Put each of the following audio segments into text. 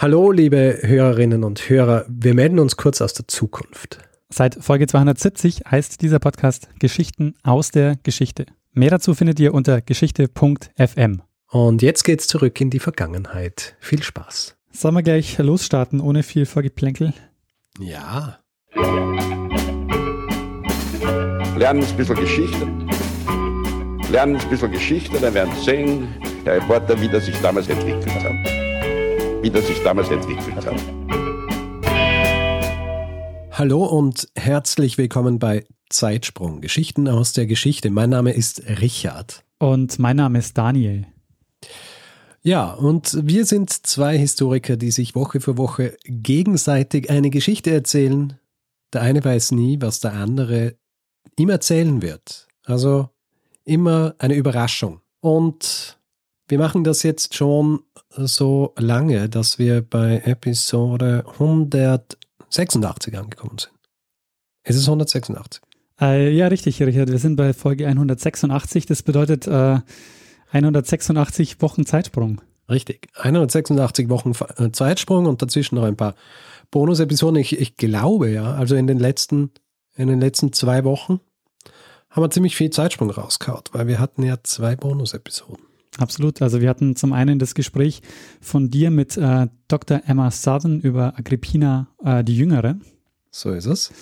Hallo, liebe Hörerinnen und Hörer. Wir melden uns kurz aus der Zukunft. Seit Folge 270 heißt dieser Podcast Geschichten aus der Geschichte. Mehr dazu findet ihr unter geschichte.fm. Und jetzt geht's zurück in die Vergangenheit. Viel Spaß. Sollen wir gleich losstarten, ohne viel Vorgeplänkel? Ja. Lernen ein bisschen Geschichte. Lernen ein bisschen Geschichte, dann werden Sie sehen, Herr Reporter, wie das sich damals entwickelt hat wie das sich damals entwickelt hat. Hallo und herzlich willkommen bei Zeitsprung, Geschichten aus der Geschichte. Mein Name ist Richard. Und mein Name ist Daniel. Ja, und wir sind zwei Historiker, die sich Woche für Woche gegenseitig eine Geschichte erzählen. Der eine weiß nie, was der andere ihm erzählen wird. Also immer eine Überraschung. Und wir machen das jetzt schon so lange, dass wir bei Episode 186 angekommen sind. Ist es 186? Äh, ja, richtig, Richard. Wir sind bei Folge 186. Das bedeutet äh, 186 Wochen Zeitsprung. Richtig. 186 Wochen äh, Zeitsprung und dazwischen noch ein paar Bonus-Episoden. Ich, ich glaube ja, also in den letzten, in den letzten zwei Wochen haben wir ziemlich viel Zeitsprung rausgehauen, weil wir hatten ja zwei Bonus-Episoden. Absolut. Also wir hatten zum einen das Gespräch von dir mit äh, Dr. Emma Southern über Agrippina äh, die Jüngere. So ist es.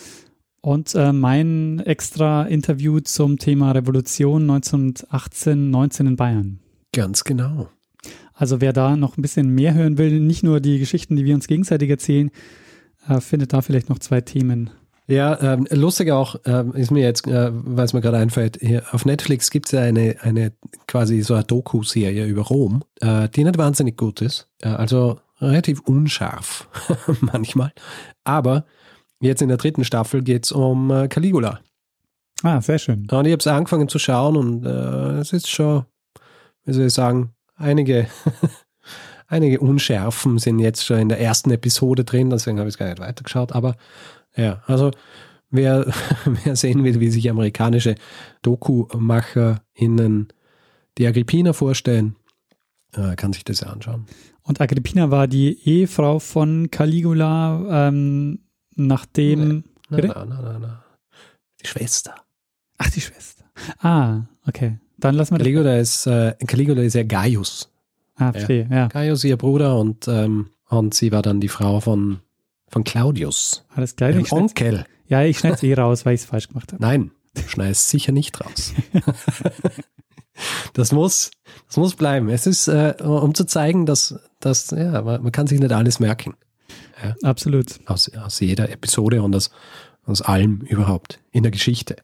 Und äh, mein extra Interview zum Thema Revolution 1918-19 in Bayern. Ganz genau. Also wer da noch ein bisschen mehr hören will, nicht nur die Geschichten, die wir uns gegenseitig erzählen, äh, findet da vielleicht noch zwei Themen ja, ähm, lustig auch, ähm, ist mir jetzt, äh, weil es mir gerade einfällt, hier auf Netflix gibt es ja eine, eine quasi so eine Doku-Serie über Rom, äh, die nicht wahnsinnig gut ist. Äh, also relativ unscharf manchmal. Aber jetzt in der dritten Staffel geht es um äh, Caligula. Ah, sehr schön. Und ich habe es angefangen zu schauen und äh, es ist schon, wie soll ich sagen, einige, einige Unschärfen sind jetzt schon in der ersten Episode drin, deswegen habe ich es gar nicht weitergeschaut, aber ja, also wer, wer sehen will, wie sich amerikanische DokumacherInnen die Agrippina vorstellen, äh, kann sich das ja anschauen. Und Agrippina war die Ehefrau von Caligula, ähm, nachdem. Nein, nein, nein, nein, nein. Die Schwester. Ach, die Schwester. Ah, okay. Dann lassen wir Caligula ist, äh, Caligula ist ja Gaius. Ah, verstehe, ja. ja. Gaius, ihr Bruder, und, ähm, und sie war dann die Frau von von Claudius. Alles klar. Ein Onkel. Ja, ich schneide es eh raus, weil ich es falsch gemacht habe. Nein, du schneidest sicher nicht raus. das muss, das muss bleiben. Es ist, äh, um zu zeigen, dass, dass ja, man, man, kann sich nicht alles merken. Ja. Absolut. Aus, aus jeder Episode und aus, aus allem überhaupt in der Geschichte.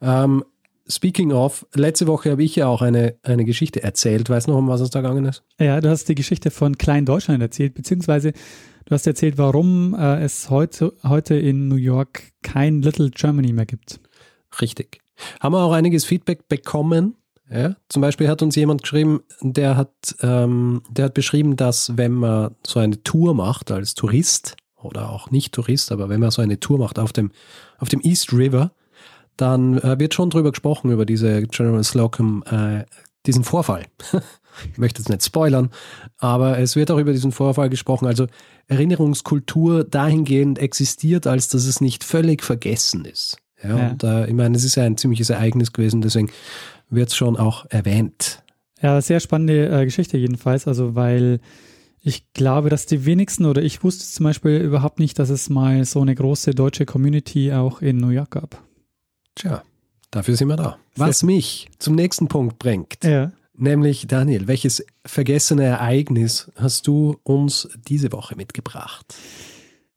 Ähm, speaking of, letzte Woche habe ich ja auch eine, eine Geschichte erzählt. Weißt du noch, um was es da gegangen ist? Ja, du hast die Geschichte von Klein Deutschland erzählt, beziehungsweise Du hast erzählt, warum äh, es heute, heute in New York kein Little Germany mehr gibt. Richtig. Haben wir auch einiges Feedback bekommen. Ja? Zum Beispiel hat uns jemand geschrieben, der hat, ähm, der hat beschrieben, dass wenn man so eine Tour macht als Tourist oder auch nicht Tourist, aber wenn man so eine Tour macht auf dem, auf dem East River, dann äh, wird schon drüber gesprochen, über diese General Slocum, äh, diesen Vorfall. ich möchte jetzt nicht spoilern, aber es wird auch über diesen Vorfall gesprochen. Also Erinnerungskultur dahingehend existiert, als dass es nicht völlig vergessen ist. Ja, ja. und äh, ich meine, es ist ja ein ziemliches Ereignis gewesen, deswegen wird es schon auch erwähnt. Ja, sehr spannende äh, Geschichte jedenfalls, also weil ich glaube, dass die wenigsten oder ich wusste zum Beispiel überhaupt nicht, dass es mal so eine große deutsche Community auch in New York gab. Tja, dafür sind wir da. Was mich zum nächsten Punkt bringt. Ja. Nämlich, Daniel, welches vergessene Ereignis hast du uns diese Woche mitgebracht?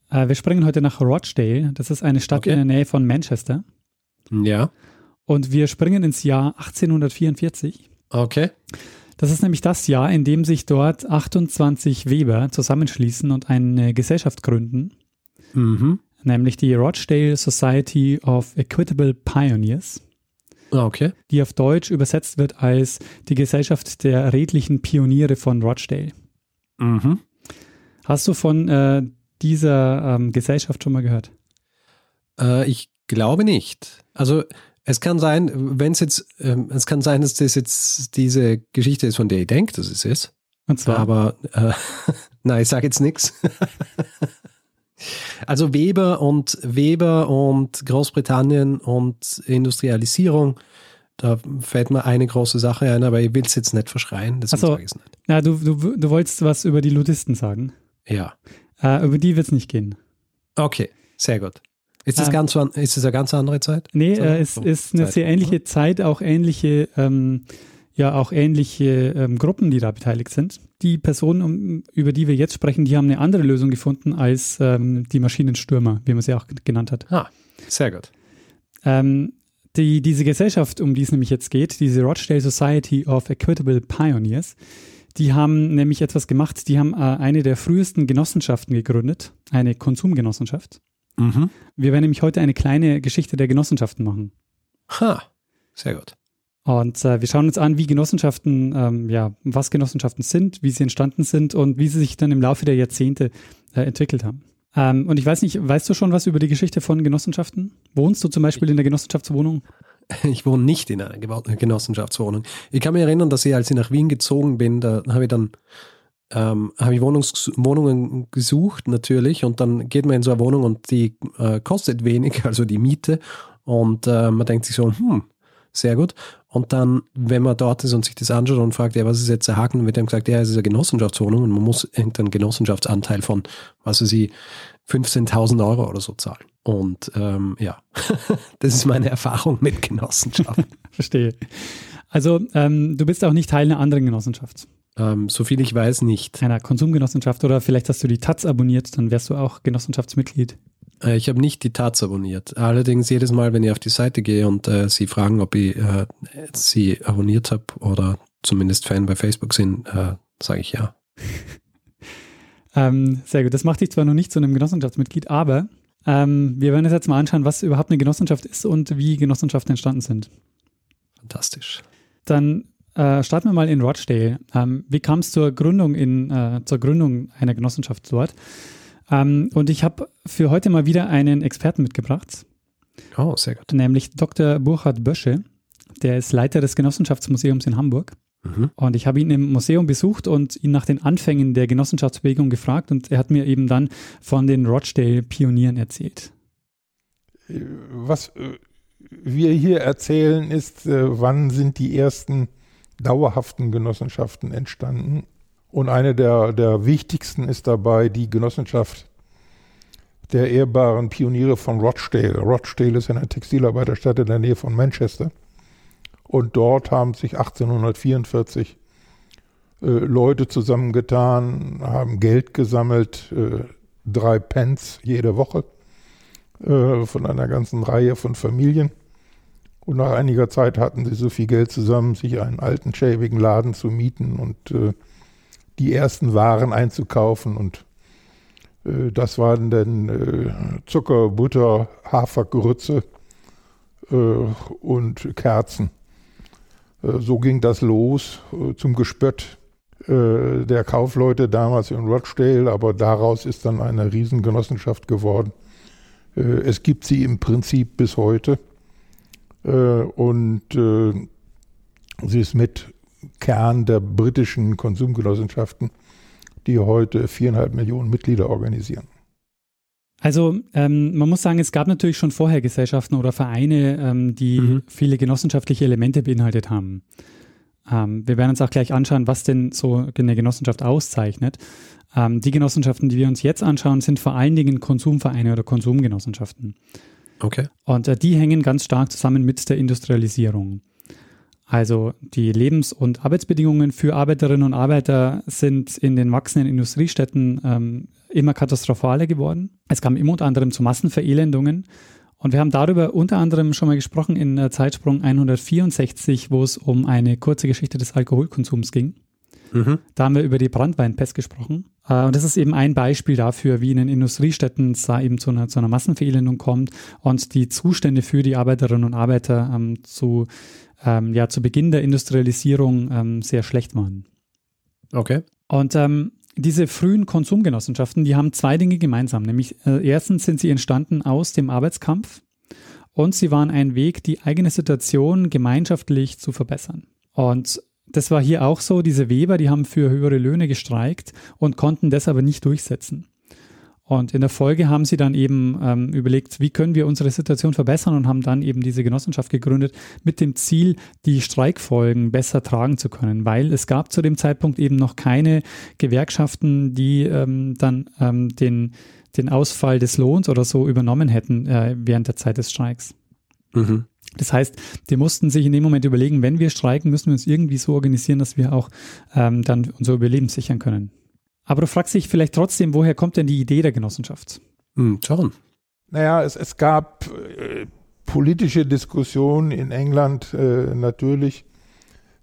Äh, wir springen heute nach Rochdale. Das ist eine Stadt okay. in der Nähe von Manchester. Ja. Und wir springen ins Jahr 1844. Okay. Das ist nämlich das Jahr, in dem sich dort 28 Weber zusammenschließen und eine Gesellschaft gründen. Mhm. Nämlich die Rochdale Society of Equitable Pioneers. Ah, okay. Die auf Deutsch übersetzt wird als die Gesellschaft der redlichen Pioniere von Rochdale. Mhm. Hast du von äh, dieser ähm, Gesellschaft schon mal gehört? Äh, ich glaube nicht. Also es kann sein, wenn es jetzt, ähm, es kann sein, dass das jetzt diese Geschichte ist, von der ich denke, dass es ist. Und zwar? Aber, äh, nein, ich sage jetzt nichts. Also Weber und Weber und Großbritannien und Industrialisierung, da fällt mir eine große Sache ein, aber ich will es jetzt nicht verschreien, deswegen so. es nicht. Na, du, du, du wolltest was über die Ludisten sagen. Ja. Äh, über die wird es nicht gehen. Okay, sehr gut. Ist das, Ähm, ganz, ist das eine ganz andere Zeit? Nee, So, äh, es so ist eine Zeit, sehr ähnliche oder? Zeit, auch ähnliche, ähm, ja, auch ähnliche ähm, Gruppen, die da beteiligt sind. Die Personen, um, über die wir jetzt sprechen, die haben eine andere Lösung gefunden als ähm, die Maschinenstürmer, wie man sie auch genannt hat. Ah, sehr gut. Ähm, die, diese Gesellschaft, um die es nämlich jetzt geht, diese Rochdale Society of Equitable Pioneers, die haben nämlich etwas gemacht. Die haben äh, eine der frühesten Genossenschaften gegründet, eine Konsumgenossenschaft. Mhm. Wir werden nämlich heute eine kleine Geschichte der Genossenschaften machen. Ha, sehr gut. Und äh, wir schauen uns an, wie Genossenschaften, ähm, ja, was Genossenschaften sind, wie sie entstanden sind und wie sie sich dann im Laufe der Jahrzehnte äh, entwickelt haben. Ähm, und ich weiß nicht, weißt du schon was über die Geschichte von Genossenschaften? Wohnst du zum Beispiel in der Genossenschaftswohnung? Ich wohne nicht in einer Genossenschaftswohnung. Ich kann mich erinnern, dass ich, als ich nach Wien gezogen bin, da habe ich dann ähm, habe ich Wohnungs Wohnungen gesucht natürlich und dann geht man in so eine Wohnung und die äh, kostet wenig, also die Miete und äh, man denkt sich so, hm, sehr gut. Und dann, wenn man dort ist und sich das anschaut und fragt, ja, was ist jetzt der Haken, wird einem gesagt, ja, es ist eine Genossenschaftswohnung und man muss irgendeinen Genossenschaftsanteil von, was weiß ich, 15.000 Euro oder so zahlen. Und ähm, ja, das ist meine Erfahrung mit Genossenschaften. Verstehe. Also, ähm, du bist auch nicht Teil einer anderen Genossenschaft, ähm, so viel ich weiß, nicht. einer Konsumgenossenschaft oder vielleicht hast du die Taz abonniert, dann wärst du auch Genossenschaftsmitglied. Äh, ich habe nicht die Taz abonniert. Allerdings jedes Mal, wenn ich auf die Seite gehe und äh, sie fragen, ob ich äh, sie abonniert habe oder zumindest Fan bei Facebook sind, äh, sage ich ja. Ähm, sehr gut. Das macht dich zwar noch nicht zu einem Genossenschaftsmitglied, aber ähm, wir werden uns jetzt mal anschauen, was überhaupt eine Genossenschaft ist und wie Genossenschaften entstanden sind. Fantastisch. Dann äh, starten wir mal in Rochdale. Ähm, wie kam es zur Gründung in, äh, zur Gründung einer Genossenschaft dort? Ähm, und ich habe für heute mal wieder einen Experten mitgebracht, Oh, sehr gut. nämlich Dr. Burkhard Bösche. Der ist Leiter des Genossenschaftsmuseums in Hamburg. Mhm. Und ich habe ihn im Museum besucht und ihn nach den Anfängen der Genossenschaftsbewegung gefragt und er hat mir eben dann von den Rochdale-Pionieren erzählt. Was äh, wir hier erzählen, ist, äh, wann sind die ersten dauerhaften Genossenschaften entstanden. Und eine der, der wichtigsten ist dabei die Genossenschaft der ehrbaren Pioniere von Rochdale. Rochdale ist eine Textilarbeiterstadt in der Nähe von Manchester. Und dort haben sich 1844 äh, Leute zusammengetan, haben Geld gesammelt, äh, drei Pence jede Woche äh, von einer ganzen Reihe von Familien. Und nach einiger Zeit hatten sie so viel Geld zusammen, sich einen alten, schäbigen Laden zu mieten und äh, die ersten Waren einzukaufen. Und äh, das waren dann äh, Zucker, Butter, Hafergrütze äh, und Kerzen. Äh, so ging das los äh, zum Gespött äh, der Kaufleute damals in Rochdale, aber daraus ist dann eine Riesengenossenschaft geworden. Es gibt sie im Prinzip bis heute und sie ist mit Kern der britischen Konsumgenossenschaften, die heute viereinhalb Millionen Mitglieder organisieren. Also ähm, man muss sagen, es gab natürlich schon vorher Gesellschaften oder Vereine, ähm, die Mhm. viele genossenschaftliche Elemente beinhaltet haben. Ähm, wir werden uns auch gleich anschauen, was denn so eine Genossenschaft auszeichnet. Ähm, die Genossenschaften, die wir uns jetzt anschauen, sind vor allen Dingen Konsumvereine oder Konsumgenossenschaften. Okay. Und äh, die hängen ganz stark zusammen mit der Industrialisierung. Also die Lebens- und Arbeitsbedingungen für Arbeiterinnen und Arbeiter sind in den wachsenden Industriestädten ähm, immer katastrophaler geworden. Es kam immer unter anderem zu Massenverelendungen. Und wir haben darüber unter anderem schon mal gesprochen in Zeitsprung 164, wo es um eine kurze Geschichte des Alkoholkonsums ging. Mhm. Da haben wir über die Brandweinpest gesprochen. Äh, Und das ist eben ein Beispiel dafür, wie in den Industriestädten es da eben zu einer, zu einer Massenverelendung kommt und die Zustände für die Arbeiterinnen und Arbeiter ähm, zu, ähm, ja, zu Beginn der Industrialisierung ähm, sehr schlecht waren. Okay. Und ähm, diese frühen Konsumgenossenschaften, die haben zwei Dinge gemeinsam. Nämlich äh, erstens sind sie entstanden aus dem Arbeitskampf und sie waren ein Weg, die eigene Situation gemeinschaftlich zu verbessern. Und das war hier auch so. Diese Weber, die haben für höhere Löhne gestreikt und konnten das aber nicht durchsetzen. Und in der Folge haben sie dann eben ähm, überlegt, wie können wir unsere Situation verbessern und haben dann eben diese Genossenschaft gegründet mit dem Ziel, die Streikfolgen besser tragen zu können, weil es gab zu dem Zeitpunkt eben noch keine Gewerkschaften, die ähm, dann ähm, den, den Ausfall des Lohns oder so übernommen hätten äh, während der Zeit des Streiks. Mhm. Das heißt, die mussten sich in dem Moment überlegen, wenn wir streiken, müssen wir uns irgendwie so organisieren, dass wir auch ähm, dann unser Überleben sichern können. Aber du fragst dich vielleicht trotzdem, woher kommt denn die Idee der Genossenschaft? Hm, John. Naja, es, es gab äh, politische Diskussionen in England äh, natürlich.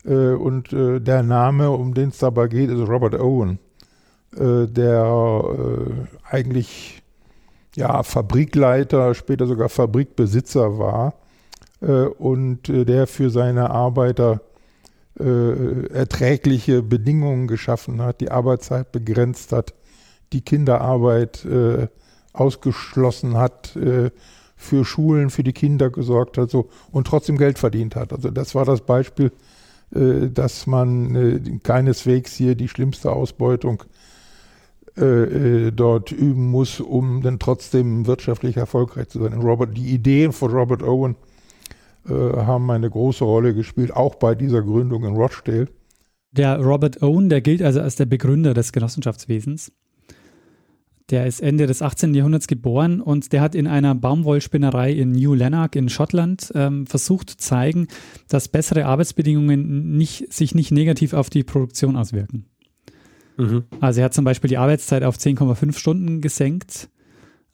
Äh, und äh, der Name, um den es dabei geht, ist Robert Owen, äh, der äh, eigentlich ja, Fabrikleiter, später sogar Fabrikbesitzer war und der für seine Arbeiter äh, erträgliche Bedingungen geschaffen hat, die Arbeitszeit begrenzt hat, die Kinderarbeit äh, ausgeschlossen hat, äh, für Schulen, für die Kinder gesorgt hat so, und trotzdem Geld verdient hat. Also das war das Beispiel, äh, dass man äh, keineswegs hier die schlimmste Ausbeutung äh, dort üben muss, um dann trotzdem wirtschaftlich erfolgreich zu sein. Robert, die Ideen von Robert Owen haben eine große Rolle gespielt, auch bei dieser Gründung in Rochdale. Der Robert Owen, der gilt also als der Begründer des Genossenschaftswesens. Der ist Ende des 18. Jahrhunderts geboren und der hat in einer Baumwollspinnerei in New Lanark in Schottland ähm, versucht zu zeigen, dass bessere Arbeitsbedingungen nicht, sich nicht negativ auf die Produktion auswirken. Mhm. Also er hat zum Beispiel die Arbeitszeit auf 10,5 Stunden gesenkt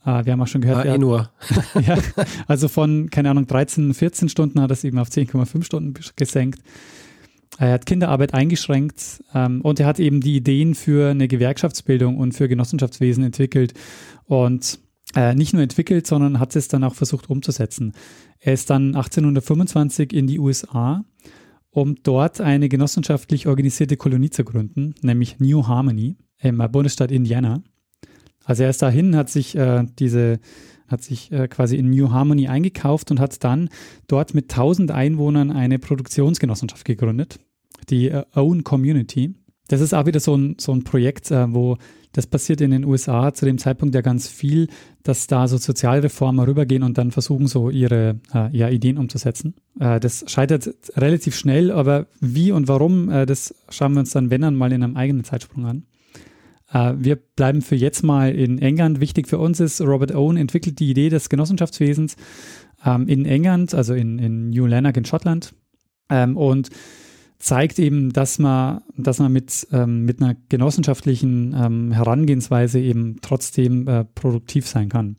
Ah, wir haben auch schon gehört. Ah, eh nur. ja, also von, keine Ahnung, 13, 14 Stunden hat er es eben auf 10,5 Stunden gesenkt. Er hat Kinderarbeit eingeschränkt ähm, und er hat eben die Ideen für eine Gewerkschaftsbildung und für Genossenschaftswesen entwickelt und äh, nicht nur entwickelt, sondern hat es dann auch versucht umzusetzen. Er ist dann 1825 in die USA, um dort eine genossenschaftlich organisierte Kolonie zu gründen, nämlich New Harmony im Bundesstaat Indiana. Also er ist dahin, hat sich äh, diese hat sich äh, quasi in New Harmony eingekauft und hat dann dort mit 1000 Einwohnern eine Produktionsgenossenschaft gegründet, die äh, Own Community. Das ist auch wieder so ein, so ein Projekt, äh, wo das passiert in den USA zu dem Zeitpunkt ja ganz viel, dass da so Sozialreformer rübergehen und dann versuchen, so ihre äh, ja, Ideen umzusetzen. Äh, das scheitert relativ schnell, aber wie und warum, das schauen wir uns dann, wenn dann mal in einem eigenen Zeitsprung an. Äh, wir bleiben für jetzt mal in England. Wichtig für uns ist, Robert Owen entwickelt die Idee des Genossenschaftswesens ähm, in England, also in, in New Lanark in Schottland. Ähm, und zeigt eben, dass man, dass man mit, ähm, mit einer genossenschaftlichen ähm, Herangehensweise eben trotzdem äh, produktiv sein kann.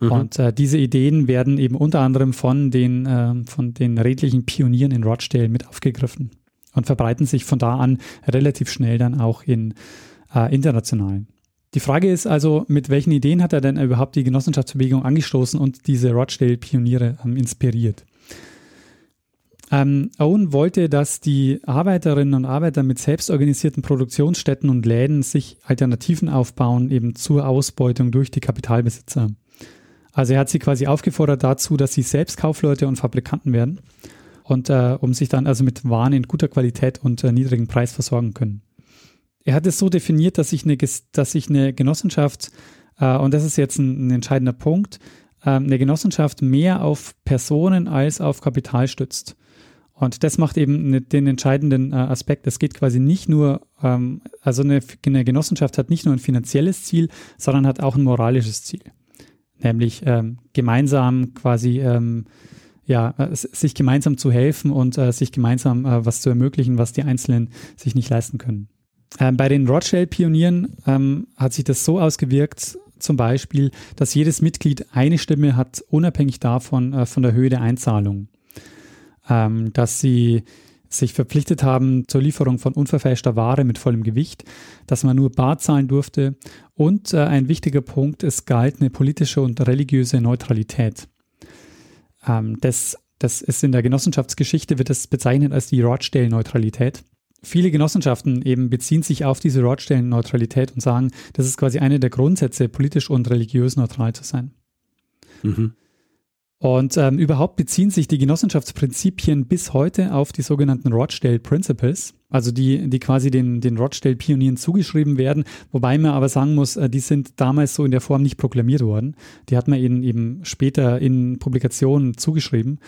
Mhm. Und äh, diese Ideen werden eben unter anderem von den, äh, von den redlichen Pionieren in Rochdale mit aufgegriffen und verbreiten sich von da an relativ schnell dann auch in äh, international. Die Frage ist also, mit welchen Ideen hat er denn überhaupt die Genossenschaftsbewegung angestoßen und diese Rochdale-Pioniere ähm, inspiriert? Ähm, Owen wollte, dass die Arbeiterinnen und Arbeiter mit selbstorganisierten Produktionsstätten und Läden sich Alternativen aufbauen, eben zur Ausbeutung durch die Kapitalbesitzer. Also er hat sie quasi aufgefordert dazu, dass sie selbst Kaufleute und Fabrikanten werden und äh, um sich dann also mit Waren in guter Qualität und äh, niedrigem Preis versorgen können er hat es so definiert, dass sich eine, dass sich eine Genossenschaft, äh, und das ist jetzt ein, ein entscheidender Punkt, äh, eine Genossenschaft mehr auf Personen als auf Kapital stützt. Und das macht eben ne, den entscheidenden äh, Aspekt. Es geht quasi nicht nur, ähm, also eine, Genossenschaft hat nicht nur ein finanzielles Ziel, sondern hat auch ein moralisches Ziel. Nämlich ähm, gemeinsam quasi, ähm, ja, äh, sich gemeinsam zu helfen und äh, sich gemeinsam was zu ermöglichen, was die Einzelnen sich nicht leisten können. Ähm, bei den Rochdale-Pionieren ähm, hat sich das so ausgewirkt, zum Beispiel, dass jedes Mitglied eine Stimme hat, unabhängig davon, äh, von der Höhe der Einzahlung. Ähm, dass sie sich verpflichtet haben zur Lieferung von unverfälschter Ware mit vollem Gewicht, dass man nur bar zahlen durfte und äh, ein wichtiger Punkt, es galt eine politische und religiöse Neutralität. Ähm, das, das ist in der Genossenschaftsgeschichte, wird das bezeichnet als die Rochdale-Neutralität viele Genossenschaften eben beziehen sich auf diese Rotstellen-Neutralität und sagen, das ist quasi eine der Grundsätze, politisch und religiös neutral zu sein. Mhm. Und ähm, überhaupt beziehen sich die Genossenschaftsprinzipien bis heute auf die sogenannten Rochdale Principles, also die, die quasi den, den Rochdale-Pionieren zugeschrieben werden, wobei man aber sagen muss, äh, die sind damals so in der Form nicht proklamiert worden. Die hat man ihnen eben später in Publikationen zugeschrieben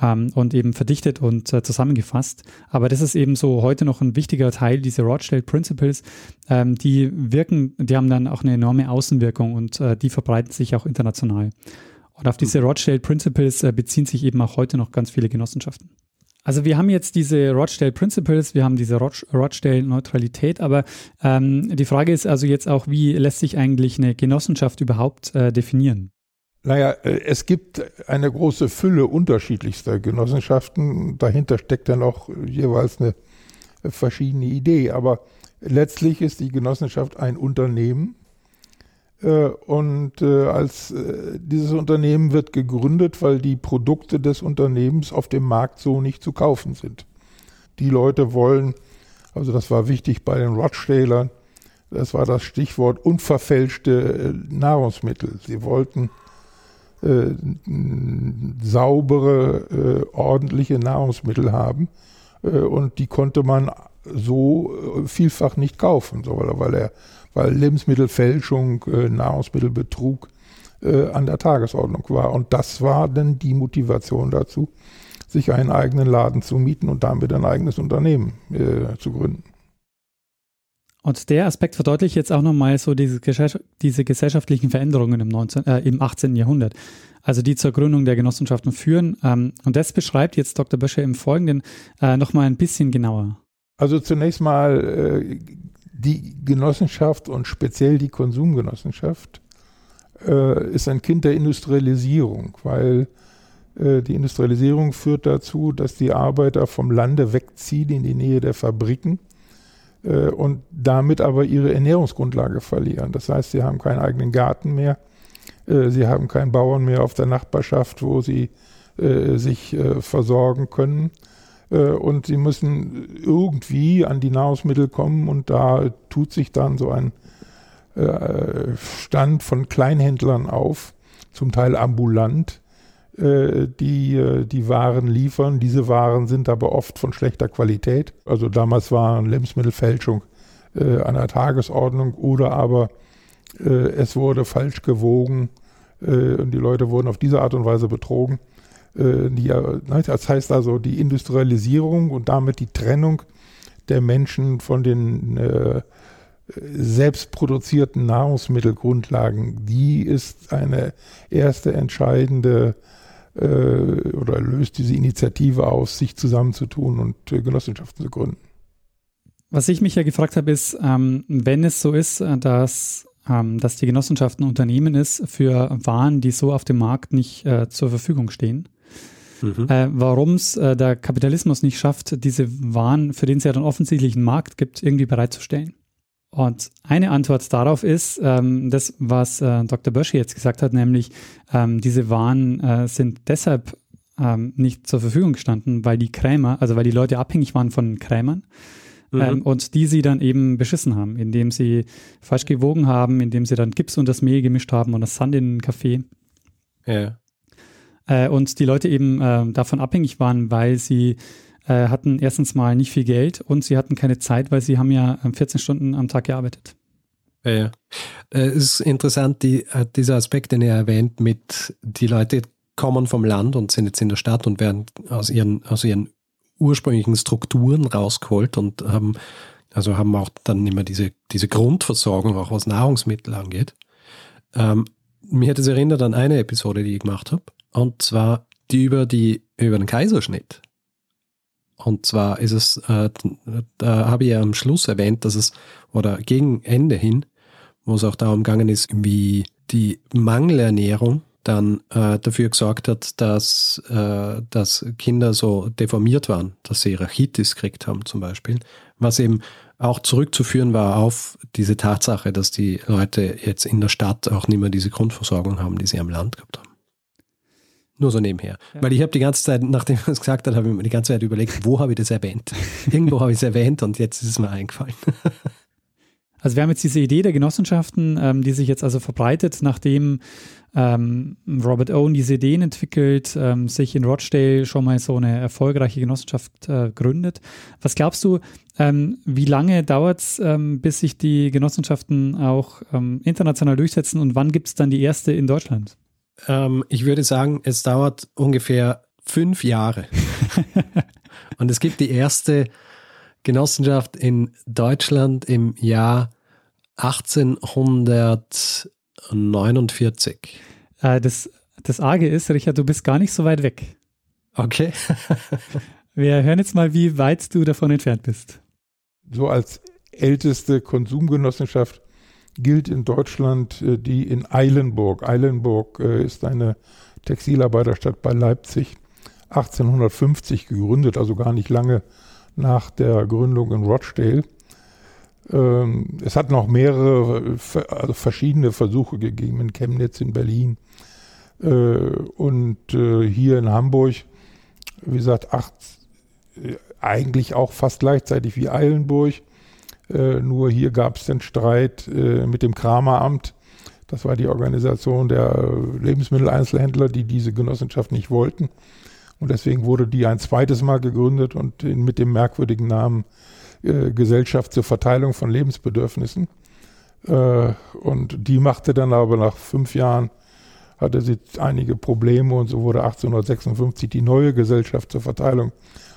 ähm, und eben verdichtet und äh, zusammengefasst. Aber das ist eben so heute noch ein wichtiger Teil, diese Rochdale Principles, ähm, die wirken, die haben dann auch eine enorme Außenwirkung und äh, die verbreiten sich auch international. Und auf diese Rochdale Principles äh, beziehen sich eben auch heute noch ganz viele Genossenschaften. Also wir haben jetzt diese Rochdale Principles, wir haben diese Roch Rochdale Neutralität, aber ähm, die Frage ist also jetzt auch, wie lässt sich eigentlich eine Genossenschaft überhaupt äh, definieren? Naja, äh, es gibt eine große Fülle unterschiedlichster Genossenschaften. Dahinter steckt dann auch jeweils eine verschiedene Idee. Aber letztlich ist die Genossenschaft ein Unternehmen, äh, und äh, als dieses Unternehmen wird gegründet, weil die Produkte des Unternehmens auf dem Markt so nicht zu kaufen sind. Die Leute wollen, also das war wichtig bei den Rochdalern, das war das Stichwort unverfälschte Nahrungsmittel. Sie wollten äh, saubere, äh, ordentliche Nahrungsmittel haben äh, und die konnte man so vielfach nicht kaufen, so, weil, er weil Lebensmittelfälschung, äh, Nahrungsmittelbetrug äh, an der Tagesordnung war. Und das war dann die Motivation dazu, sich einen eigenen Laden zu mieten und damit ein eigenes Unternehmen äh, zu gründen. Und der Aspekt verdeutlicht jetzt auch nochmal so diese, diese, gesellschaftlichen Veränderungen im, 19, äh, im 18. Jahrhundert, also die zur Gründung der Genossenschaften führen. Ähm, und das beschreibt jetzt Dr. Böscher im Folgenden äh, nochmal ein bisschen genauer. Also zunächst mal äh, die Genossenschaft und speziell die Konsumgenossenschaft äh, ist ein Kind der Industrialisierung, weil äh, die Industrialisierung führt dazu, dass die Arbeiter vom Lande wegziehen in die Nähe der Fabriken äh, und damit aber ihre Ernährungsgrundlage verlieren. Das heißt, sie haben keinen eigenen Garten mehr, äh, sie haben keinen Bauern mehr auf der Nachbarschaft, wo sie äh, sich äh, versorgen können äh, und sie müssen irgendwie an die Nahrungsmittel kommen und da tut sich dann so ein Stand von Kleinhändlern auf, zum Teil ambulant, die die Waren liefern. Diese Waren sind aber oft von schlechter Qualität. Also damals war Lebensmittelfälschung an der Tagesordnung oder aber es wurde falsch gewogen und die Leute wurden auf diese Art und Weise betrogen. Äh, die, ne, das heißt also die Industrialisierung und damit die Trennung der Menschen von den äh, selbst produzierten Nahrungsmittelgrundlagen, die ist eine erste entscheidende äh, oder löst diese Initiative aus, sich zusammenzutun und äh, Genossenschaften zu gründen. Was ich mich ja gefragt habe, ist, ähm, wenn es so ist, äh, dass, ähm, dass die Genossenschaft ein Unternehmen ist für Waren, die so auf dem Markt nicht äh, zur Verfügung stehen, mhm. äh, warum es äh, der Kapitalismus nicht schafft, diese Waren, für den es ja dann offensichtlich einen Markt gibt, irgendwie bereitzustellen. Und eine Antwort darauf ist ähm, das, was äh, Dr. Bösche jetzt gesagt hat, nämlich ähm, diese Waren äh, sind deshalb ähm, nicht zur Verfügung gestanden, weil die Krämer, also weil die Leute abhängig waren von Krämern. Mhm. Ähm, und die sie dann eben beschissen haben, indem sie falsch gewogen haben, indem sie dann Gips und das Mehl gemischt haben und das Sand in den Kaffee. Ja äh, und die Leute eben äh, davon abhängig waren, weil sie äh, hatten erstens mal nicht viel Geld und sie hatten keine Zeit, weil sie haben ja 14 Stunden am Tag gearbeitet. Ja, ja. Äh, es ist interessant, die, äh, dieser Aspekt, den er erwähnt, mit die Leute kommen vom Land und sind jetzt in der Stadt und werden aus ihren, aus ihren ursprünglichen Strukturen rausgeholt und haben, also haben auch dann immer diese, diese Grundversorgung, auch was Nahrungsmittel angeht. Ähm, mir hat es erinnert an eine Episode, die ich gemacht habe. Und zwar die über, die, über den Kaiserschnitt. Und zwar ist es, äh, da habe ich ja am Schluss erwähnt, dass es, oder gegen Ende hin, wo es auch darum gegangen ist, wie die Mangelernährung dann äh, dafür gesorgt hat, dass, äh, dass Kinder so deformiert waren, dass sie Rachitis gekriegt haben zum Beispiel, was eben auch zurückzuführen war auf diese Tatsache, dass die Leute jetzt in der Stadt auch nicht mehr diese Grundversorgung haben, die sie am Land gehabt haben. Nur so nebenher. Ja. Weil ich habe die ganze Zeit, nachdem er es gesagt hat, habe ich mir die ganze Zeit überlegt, wo habe ich das erwähnt? Irgendwo habe ich es erwähnt und jetzt ist es mir eingefallen. Also wir haben jetzt diese Idee der Genossenschaften, ähm, die sich jetzt also verbreitet, nachdem ähm, Robert Owen diese Ideen entwickelt, ähm, sich in Rochdale schon mal so eine erfolgreiche Genossenschaft äh, gründet. Was glaubst du, ähm, wie lange dauert es, ähm, bis sich die Genossenschaften auch ähm, international durchsetzen und wann gibt es dann die erste in Deutschland? Ähm, ich würde sagen, es dauert ungefähr fünf Jahre. und es gibt die erste Genossenschaft in Deutschland im Jahr 1849. Äh, das, das Arge ist, Richard, du bist gar nicht so weit weg. Okay. Wir hören jetzt mal, wie weit du davon entfernt bist. So als älteste Konsumgenossenschaft gilt in Deutschland äh, die in Eilenburg. Eilenburg äh, ist eine Textilarbeiterstadt bei Leipzig, 1850 gegründet, also gar nicht lange nach der Gründung in Rochdale. Ähm, es hat noch mehrere, also verschiedene Versuche gegeben in Chemnitz, in Berlin äh, und hier in Hamburg. Wie gesagt, acht, eigentlich auch fast gleichzeitig wie Eilenburg. Nur hier gab es den Streit mit dem Krameramt. Das war die Organisation der Lebensmitteleinzelhändler, die diese Genossenschaft nicht wollten. Und deswegen wurde die ein zweites Mal gegründet und mit dem merkwürdigen Namen äh, Gesellschaft zur Verteilung von Lebensbedürfnissen. Äh, und die machte dann aber nach fünf Jahren, hatte sie einige Probleme und so wurde 1856 die neue Gesellschaft zur Verteilung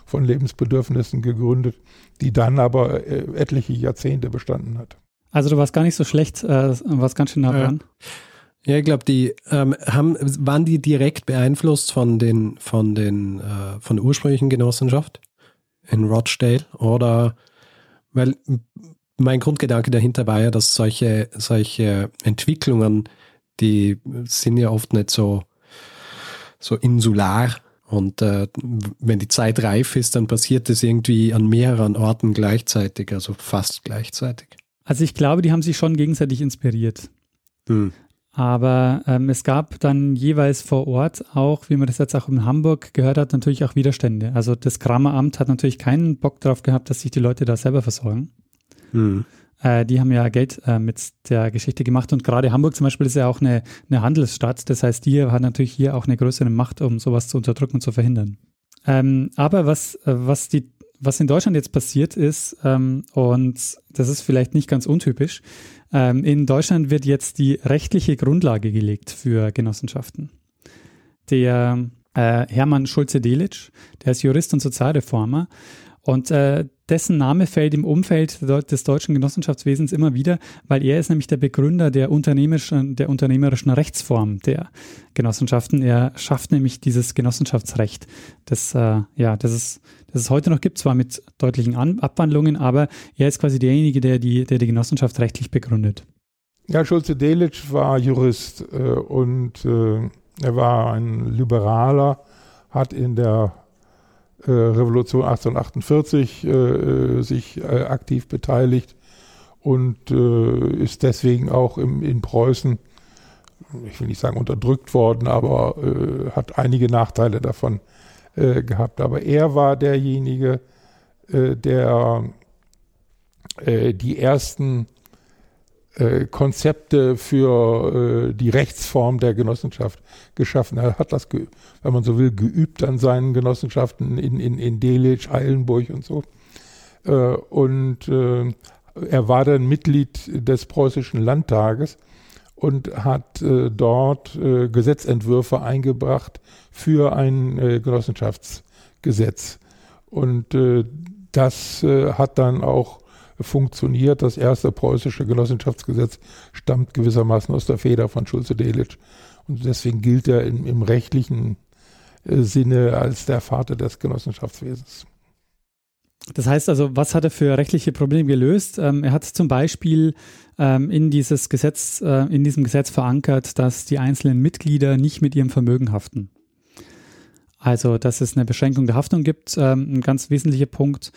von Lebensbedürfnissen gegründet, die dann aber äh, etliche Jahrzehnte bestanden hat. Also du warst gar nicht so schlecht, äh, warst ganz schön nah dran. Ja, ich glaube, die ähm, haben, waren die direkt beeinflusst von den, von den, äh, von der ursprünglichen Genossenschaft in Rochdale oder weil mein Grundgedanke dahinter war ja, dass solche, solche Entwicklungen, die sind ja oft nicht so, so insular. Und äh, wenn die Zeit reif ist, dann passiert es irgendwie an mehreren Orten gleichzeitig, also fast gleichzeitig. Also ich glaube, die haben sich schon gegenseitig inspiriert. Hm. Aber ähm, es gab dann jeweils vor Ort auch, wie man das jetzt auch in Hamburg gehört hat, natürlich auch Widerstände. Also das Krammeramt hat natürlich keinen Bock darauf gehabt, dass sich die Leute da selber versorgen. Mhm. Äh, die haben ja Geld äh, mit der Geschichte gemacht und gerade Hamburg zum Beispiel ist ja auch eine, eine Handelsstadt. Das heißt, die hat natürlich hier auch eine größere Macht, um sowas zu unterdrücken und zu verhindern. Ähm, aber was, äh, was die was in Deutschland jetzt passiert ist, ähm, und das ist vielleicht nicht ganz untypisch, ähm, in Deutschland wird jetzt die rechtliche Grundlage gelegt für Genossenschaften. Der Hermann Schulze-Delitzsch, der ist Jurist und Sozialreformer und äh, dessen Name fällt im Umfeld des deutschen Genossenschaftswesens immer wieder, weil er ist nämlich der Begründer der unternehmerischen, der unternehmerischen Rechtsform der Genossenschaften. Er schafft nämlich dieses Genossenschaftsrecht, das, äh, ja, das, ist, das es heute noch gibt, zwar mit deutlichen An Abwandlungen, aber er ist quasi derjenige, der die, der die Genossenschaft rechtlich begründet. Ja, Schulze-Delitzsch war Jurist äh, und äh, er war ein Liberaler, hat in der Revolution 1848 äh, äh, sich äh, aktiv beteiligt und äh, ist deswegen auch im, in Preußen, ich will nicht sagen unterdrückt worden, aber äh, hat einige Nachteile davon gehabt. Aber er war derjenige, der die ersten äh, Konzepte für äh, die Rechtsform der Genossenschaft geschaffen. Er hat das, wenn man so will, geübt an seinen Genossenschaften in, in, in Delitzsch, Eilenburg und so. Äh, und äh, er war dann Mitglied des preußischen Landtages und hat äh, dort Gesetzentwürfe eingebracht für ein Genossenschaftsgesetz. Und das hat dann auch funktioniert. Das erste preußische Genossenschaftsgesetz stammt gewissermaßen aus der Feder von Schulze-Delitzsch. Und deswegen gilt er im, im rechtlichen äh, Sinne als der Vater des Genossenschaftswesens. Das heißt also, was hat er für rechtliche Probleme gelöst? Ähm, er hat zum Beispiel ähm, in dieses Gesetz, äh, in diesem Gesetz verankert, dass die einzelnen Mitglieder nicht mit ihrem Vermögen haften. Also, dass es eine Beschränkung der Haftung gibt, ähm, ein ganz wesentlicher Punkt.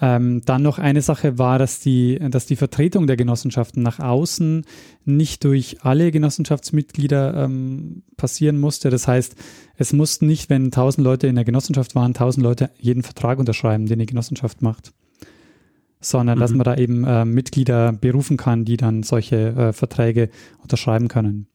Ähm, dann noch eine Sache war, dass die, dass die Vertretung der Genossenschaften nach außen nicht durch alle Genossenschaftsmitglieder ähm, passieren musste. Das heißt, es mussten nicht, wenn tausend Leute in der Genossenschaft waren, tausend Leute jeden Vertrag unterschreiben, den die Genossenschaft macht. sondern mhm. dass man da eben äh, Mitglieder berufen kann, die dann solche äh, Verträge unterschreiben können.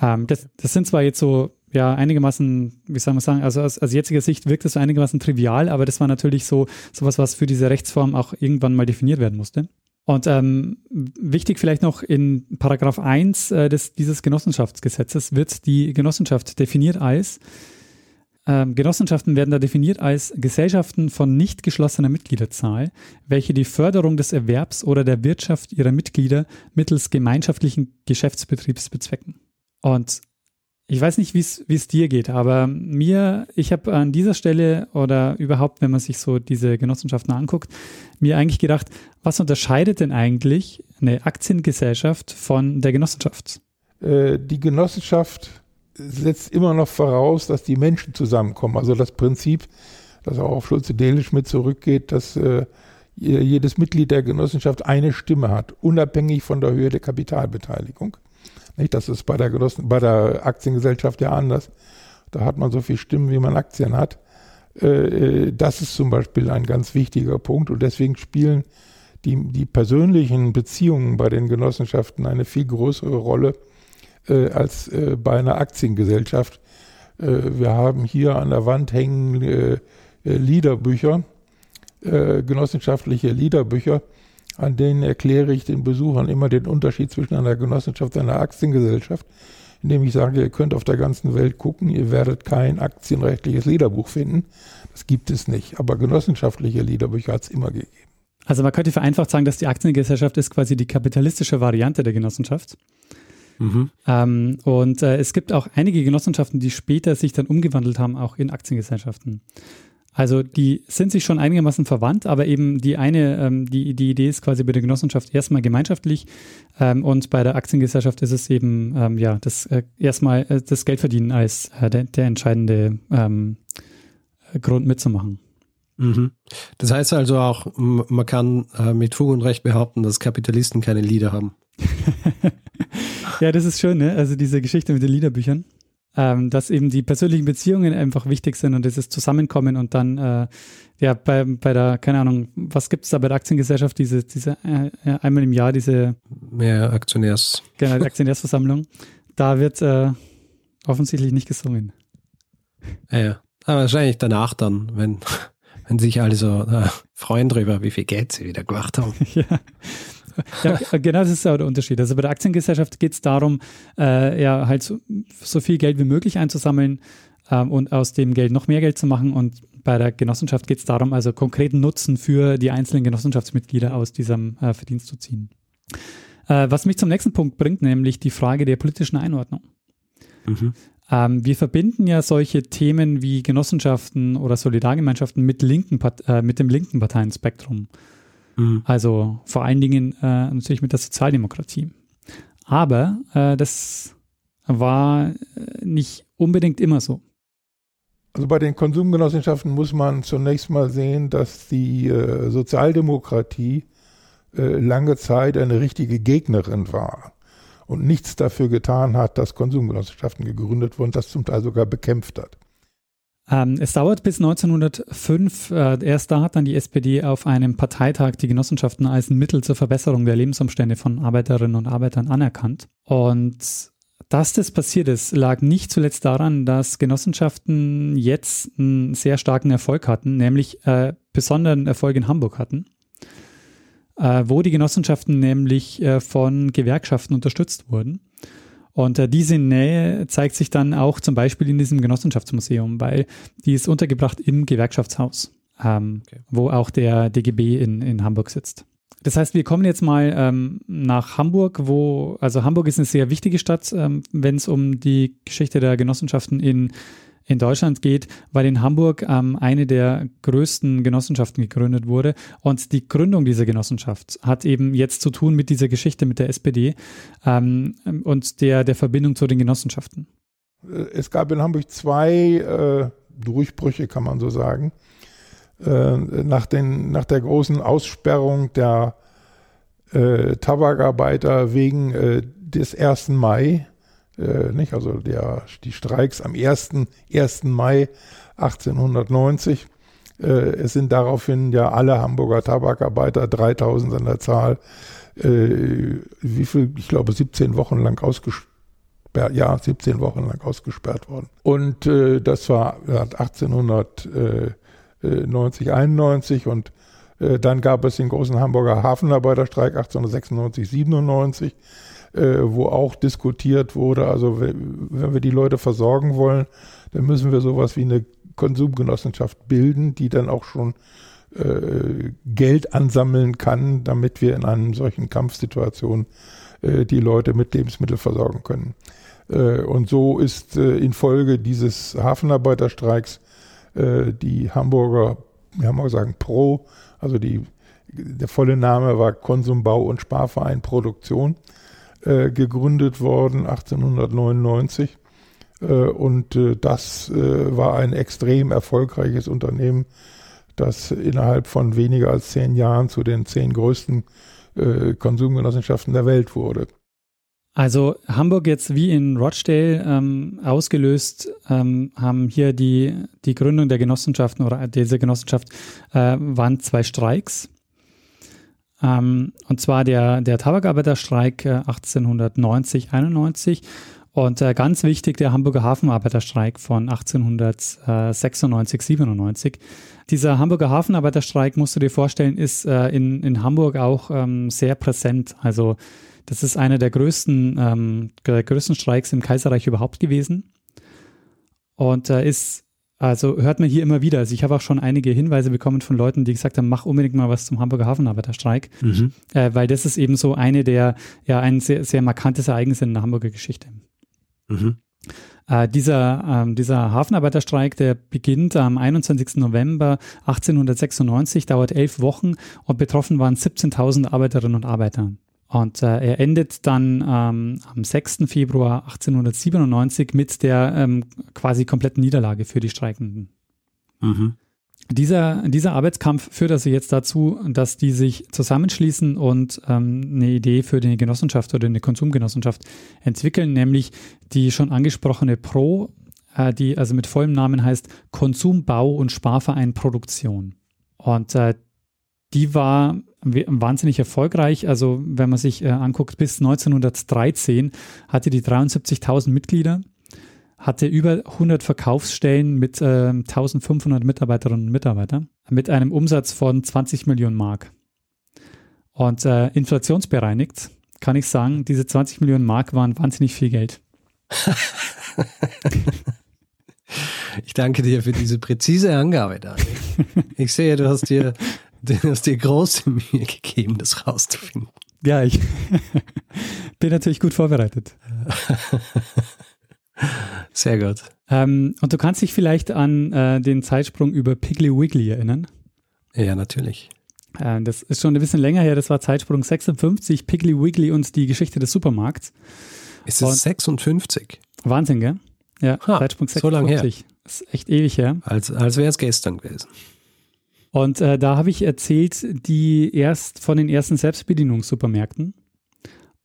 Ähm, das, das sind zwar jetzt so ja einigermaßen, wie soll man sagen, also aus, aus jetziger Sicht wirkt es so einigermaßen trivial, aber das war natürlich so sowas, was für diese Rechtsform auch irgendwann mal definiert werden musste. Und ähm, wichtig vielleicht noch in Paragraph 1 äh, des, dieses Genossenschaftsgesetzes wird die Genossenschaft definiert als ähm, Genossenschaften werden da definiert als Gesellschaften von nicht geschlossener Mitgliederzahl, welche die Förderung des Erwerbs oder der Wirtschaft ihrer Mitglieder mittels gemeinschaftlichen Geschäftsbetriebs bezwecken. Und ich weiß nicht, wie es dir geht, aber mir, ich habe an dieser Stelle oder überhaupt, wenn man sich so diese Genossenschaften anguckt, mir eigentlich gedacht, was unterscheidet denn eigentlich eine Aktiengesellschaft von der Genossenschaft? Äh, die Genossenschaft setzt immer noch voraus, dass die Menschen zusammenkommen. Also das Prinzip, das auch auf Schulze-Delisch mit zurückgeht, dass äh, jedes Mitglied der Genossenschaft eine Stimme hat, unabhängig von der Höhe der Kapitalbeteiligung. Nicht? Das ist bei der, Genossen, bei der Aktiengesellschaft ja anders. Da hat man so viele Stimmen, wie man Aktien hat. Äh, äh, das ist zum Beispiel ein ganz wichtiger Punkt und deswegen spielen die, die persönlichen Beziehungen bei den Genossenschaften eine viel größere Rolle äh, als bei einer Aktiengesellschaft. Wir haben hier an der Wand hängen Liederbücher, genossenschaftliche Liederbücher an denen erkläre ich den Besuchern immer den Unterschied zwischen einer Genossenschaft und einer Aktiengesellschaft, indem ich sage, ihr könnt auf der ganzen Welt gucken, ihr werdet kein aktienrechtliches Liederbuch finden. Das gibt es nicht. Aber genossenschaftliche Liederbücher hat es immer gegeben. Also man könnte vereinfacht sagen, dass die Aktiengesellschaft ist quasi die kapitalistische Variante der Genossenschaft. Mhm. Ähm, und äh, es gibt auch einige Genossenschaften, die später sich dann umgewandelt haben, auch in Aktiengesellschaften. Also die sind sich schon einigermaßen verwandt, aber eben die eine, ähm, die, die Idee ist quasi bei der Genossenschaft erstmal gemeinschaftlich ähm, und bei der Aktiengesellschaft ist es eben ähm, ja das äh, erstmal äh, das Geldverdienen als äh, der, der, entscheidende ähm, Grund mitzumachen. Mhm. Das heißt also auch, man kann äh, mit Fug und Recht behaupten, dass Kapitalisten keine Lieder haben. ja, das ist schön, ne? Also diese Geschichte mit den Liederbüchern ähm, dass eben die persönlichen Beziehungen einfach wichtig sind und dieses Zusammenkommen und dann, äh, ja, bei, bei der, keine Ahnung, was gibt es da bei der Aktiengesellschaft, diese, diese äh, einmal im Jahr diese Mehr Aktionärs. Genau, die Aktionärsversammlung. Da wird äh, offensichtlich nicht gesungen. Ja, ja. Aber wahrscheinlich danach dann, wenn, wenn sich alle so äh, freuen drüber, wie viel Geld sie wieder gemacht haben. ja. Ja, genau, das ist ja der Unterschied. Also bei der Aktiengesellschaft geht es darum, äh, ja, halt so, so, viel Geld wie möglich einzusammeln ähm, und aus dem Geld noch mehr Geld zu machen. Und bei der Genossenschaft geht es darum, also konkreten Nutzen für die einzelnen Genossenschaftsmitglieder aus diesem äh, Verdienst zu ziehen. Äh, was mich zum nächsten Punkt bringt, nämlich die Frage der politischen Einordnung. Mhm. Ähm, wir verbinden ja solche Themen wie Genossenschaften oder Solidargemeinschaften mit, linken, äh, mit dem linken Parteienspektrum. Mhm. Also vor allen Dingen äh, natürlich mit der Sozialdemokratie. Aber äh, das war äh, nicht unbedingt immer so. Also bei den Konsumgenossenschaften muss man zunächst mal sehen, dass die äh, Sozialdemokratie äh, lange Zeit eine richtige Gegnerin war und nichts dafür getan hat, dass Konsumgenossenschaften gegründet wurden, das zum Teil sogar bekämpft hat. Ähm, es dauert bis 1905. Äh, erst da hat dann die SPD auf einem Parteitag die Genossenschaften als ein Mittel zur Verbesserung der Lebensumstände von Arbeiterinnen und Arbeitern anerkannt. Und dass das passiert ist, lag nicht zuletzt daran, dass Genossenschaften jetzt einen sehr starken Erfolg hatten, nämlich äh, besonderen Erfolg in Hamburg hatten, äh, wo die Genossenschaften nämlich äh, von Gewerkschaften unterstützt wurden. Und äh, diese Nähe zeigt sich dann auch zum Beispiel in diesem Genossenschaftsmuseum, weil die ist untergebracht im Gewerkschaftshaus, ähm, okay. wo auch der DGB in, in Hamburg sitzt. Das heißt, wir kommen jetzt mal ähm, nach Hamburg, wo, also Hamburg ist eine sehr wichtige Stadt, ähm, wenn es um die Geschichte der Genossenschaften in in Deutschland geht, weil in Hamburg ähm, eine der größten Genossenschaften gegründet wurde. Und die Gründung dieser Genossenschaft hat eben jetzt zu tun mit dieser Geschichte mit der SPD ähm, und der, der Verbindung zu den Genossenschaften. Äh, es gab in Hamburg zwei äh, Durchbrüche, kann man so sagen. Äh, nach, den, nach der großen Aussperrung der äh, Tabakarbeiter wegen äh, des 1. Mai äh, nicht? Also der, die Streiks am 1. 1. Mai 1890 Äh, es sind daraufhin ja alle Hamburger Tabakarbeiter, 3000 an der Zahl, äh, wie viel, ich glaube 17 Wochen lang ausgesperrt, ja 17 Wochen lang ausgesperrt worden. Und äh, das war 1890, 91 und äh, dann gab es den großen Hamburger Hafenarbeiterstreik 1896, 97 äh, wo auch diskutiert wurde, also wenn wir die Leute versorgen wollen, dann müssen wir sowas wie eine Konsumgenossenschaft bilden, die dann auch schon äh, Geld ansammeln kann, damit wir in einer solchen Kampfsituation äh, die Leute mit Lebensmitteln versorgen können. Äh, und so ist äh, infolge dieses Hafenarbeiterstreiks äh, die Hamburger, wir haben auch sagen Pro, also die, der volle Name war Konsumbau und Sparverein Produktion, äh, gegründet worden 1899 äh, und äh, das äh, war ein extrem erfolgreiches Unternehmen, das innerhalb von weniger als zehn Jahren zu den zehn größten äh, Konsumgenossenschaften der Welt wurde. Also Hamburg jetzt wie in Rochdale ähm, ausgelöst, ähm, haben hier die, die Gründung der Genossenschaften oder dieser Genossenschaft äh, waren zwei Streiks. Ähm, und zwar der, der Tabakarbeiterstreik äh, 1890, 91 und äh, ganz wichtig der Hamburger Hafenarbeiterstreik von 1896, 97. Dieser Hamburger Hafenarbeiterstreik, musst du dir vorstellen, ist äh, in, in Hamburg auch ähm, sehr präsent. Also das ist einer der größten, ähm, der größten Streiks im Kaiserreich überhaupt gewesen. Und äh, ist, also hört man hier immer wieder. Also ich habe auch schon einige Hinweise bekommen von Leuten, die gesagt haben, mach unbedingt mal was zum Hamburger Hafenarbeiterstreik. Mhm. Äh, weil das ist eben so eine der, ja, ein sehr, sehr markantes Ereignis in der Hamburger Geschichte. Mhm. Äh, dieser, ähm, dieser Hafenarbeiterstreik, der beginnt am 21. November 1896, dauert elf Wochen und betroffen waren 17.000 Arbeiterinnen und Arbeiter. Und äh, er endet dann ähm, am 6. Februar 1897 mit der ähm, quasi kompletten Niederlage für die Streikenden. Mhm. Dieser, dieser Arbeitskampf führt also jetzt dazu, dass die sich zusammenschließen und ähm, eine Idee für eine Genossenschaft oder eine Konsumgenossenschaft entwickeln, nämlich die schon angesprochene Pro, äh, die also mit vollem Namen heißt Konsum, Bau und Sparverein Produktion. Und äh, die war wahnsinnig erfolgreich. Also wenn man sich äh, anguckt, bis 1913 hatte die 73.000 Mitglieder, hatte über 100 Verkaufsstellen mit äh, 1500 Mitarbeiterinnen und Mitarbeitern mit einem Umsatz von 20 Millionen Mark. Und äh, inflationsbereinigt kann ich sagen, diese 20 Millionen Mark waren wahnsinnig viel Geld. Ich danke dir für diese präzise Angabe, Daniel. Ich sehe, du hast dir Du hast dir große Mühe gegeben, das rauszufinden. Ja, ich bin natürlich gut vorbereitet. Sehr gut. Ähm, und du kannst dich vielleicht an äh, den Zeitsprung über Piggly Wiggly erinnern? Ja, natürlich. Äh, das ist schon ein bisschen länger her, das war Zeitsprung 56, Piggly Wiggly und die Geschichte des Supermarkts. Ist es 56? Wahnsinn, gell? Ja, ha, Zeitsprung 56. So lange her. Das ist echt ewig her. Als, als wäre es gestern gewesen. Und äh, da habe ich erzählt, die erst von den ersten Selbstbedienungssupermärkten.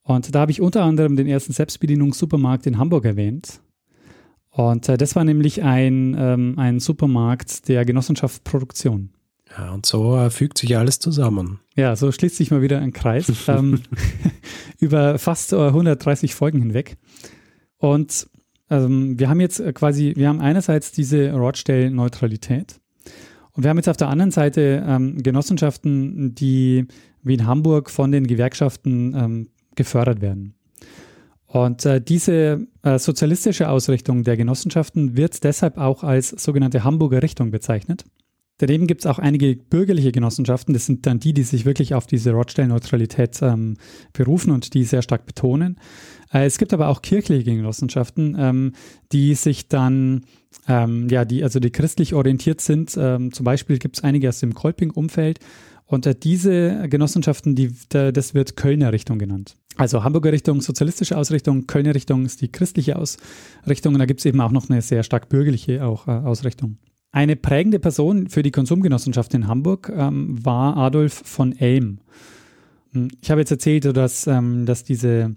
Und da habe ich unter anderem den ersten Selbstbedienungssupermarkt in Hamburg erwähnt. Und äh, das war nämlich ein, ähm, ein Supermarkt der Genossenschaft Produktion. Ja, und so äh, fügt sich alles zusammen. Ja, so schließt sich mal wieder ein Kreis ähm, über fast 130 Folgen hinweg. Und ähm, wir haben jetzt quasi, wir haben einerseits diese Rochdale-Neutralität und wir haben jetzt auf der anderen Seite ähm, Genossenschaften, die wie in Hamburg von den Gewerkschaften ähm, gefördert werden. Und äh, diese äh, sozialistische Ausrichtung der Genossenschaften wird deshalb auch als sogenannte Hamburger Richtung bezeichnet. Daneben gibt es auch einige bürgerliche Genossenschaften, das sind dann die, die sich wirklich auf diese Rochdale-Neutralität ähm, berufen und die sehr stark betonen. Äh, es gibt aber auch kirchliche Genossenschaften, ähm, die sich dann, ähm, ja, die also die christlich orientiert sind. Ähm, zum Beispiel gibt es einige aus dem Kolping-Umfeld. Und äh, diese Genossenschaften, die, das wird Kölner Richtung genannt. Also Hamburger Richtung, sozialistische Ausrichtung, Kölner Richtung ist die christliche Ausrichtung. Und da gibt es eben auch noch eine sehr stark bürgerliche auch, äh, Ausrichtung. Eine prägende Person für die Konsumgenossenschaft in Hamburg ähm, war Adolf von Elm. Hm, ich habe jetzt erzählt, dass, ähm, dass diese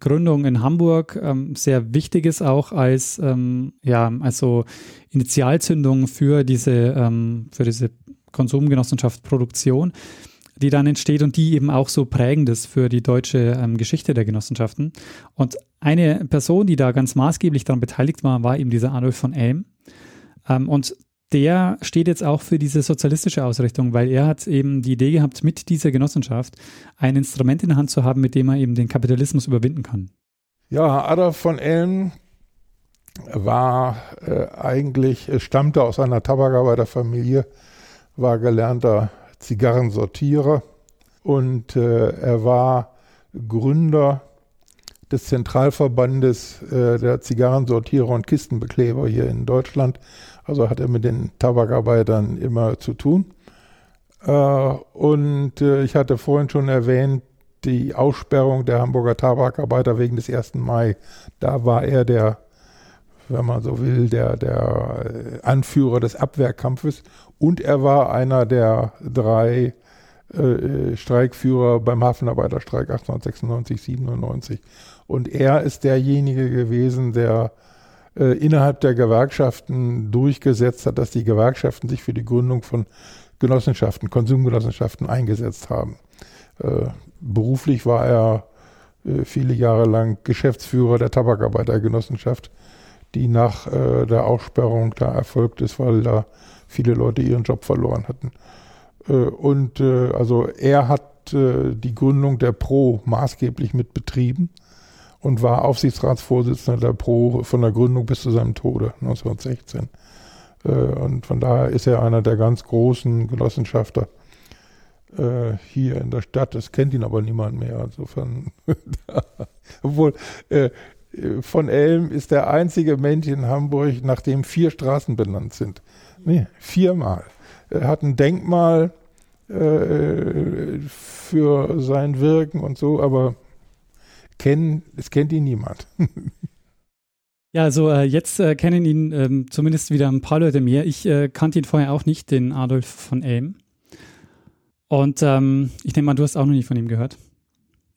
Gründung in Hamburg ähm, sehr wichtig ist, auch als ähm, ja, also Initialzündung für diese, ähm, für diese Konsumgenossenschaft Produktion, die dann entsteht und die eben auch so prägend ist für die deutsche ähm, Geschichte der Genossenschaften. Und eine Person, die da ganz maßgeblich daran beteiligt war, war eben dieser Adolf von Elm. Ähm, und der steht jetzt auch für diese sozialistische Ausrichtung, weil er hat eben die Idee gehabt, mit dieser Genossenschaft ein Instrument in der Hand zu haben, mit dem er eben den Kapitalismus überwinden kann. Ja, Adolf von Elm war äh, eigentlich, stammte aus einer Tabakarbeiterfamilie, war gelernter Zigarrensortierer und äh, er war Gründer des Zentralverbandes äh, der Zigarrensortierer und Kistenbekleber hier in Deutschland. Also hat er mit den Tabakarbeitern immer zu tun. Äh, und äh, ich hatte vorhin schon erwähnt, die Aussperrung der Hamburger Tabakarbeiter wegen des 1. Mai. Da war er der wenn man so will, der, der Anführer des Abwehrkampfes und er war einer der drei äh, Streikführer beim Hafenarbeiterstreik 1896, 97. Und er ist derjenige gewesen, der äh, innerhalb der Gewerkschaften durchgesetzt hat, dass die Gewerkschaften sich für die Gründung von Genossenschaften, Konsumgenossenschaften eingesetzt haben. Äh, beruflich war er äh, viele Jahre lang Geschäftsführer der Tabakarbeitergenossenschaft die nach äh, der Aussperrung da erfolgt ist, weil da viele Leute ihren Job verloren hatten. Äh, und äh, also er hat die Gründung der Pro maßgeblich mit betrieben und war Aufsichtsratsvorsitzender der Pro von der Gründung bis zu seinem Tode 1916. Äh, und von daher ist er einer der ganz großen Genossenschafter äh, hier in der Stadt. Es kennt ihn aber niemand mehr. Insofern, obwohl äh, von Elm ist der einzige Mensch in Hamburg, nach dem vier Straßen benannt sind. Nee, viermal. Er hat ein Denkmal für sein Wirken und so, aber kennen, es kennt ihn niemand. Ja, also äh, jetzt äh, kennen ihn ähm, zumindest wieder ein paar Leute mehr. Ich äh, kannte ihn vorher auch nicht, den Adolf von Elm. Und ähm, ich nehme mal, du hast auch noch nicht von ihm gehört.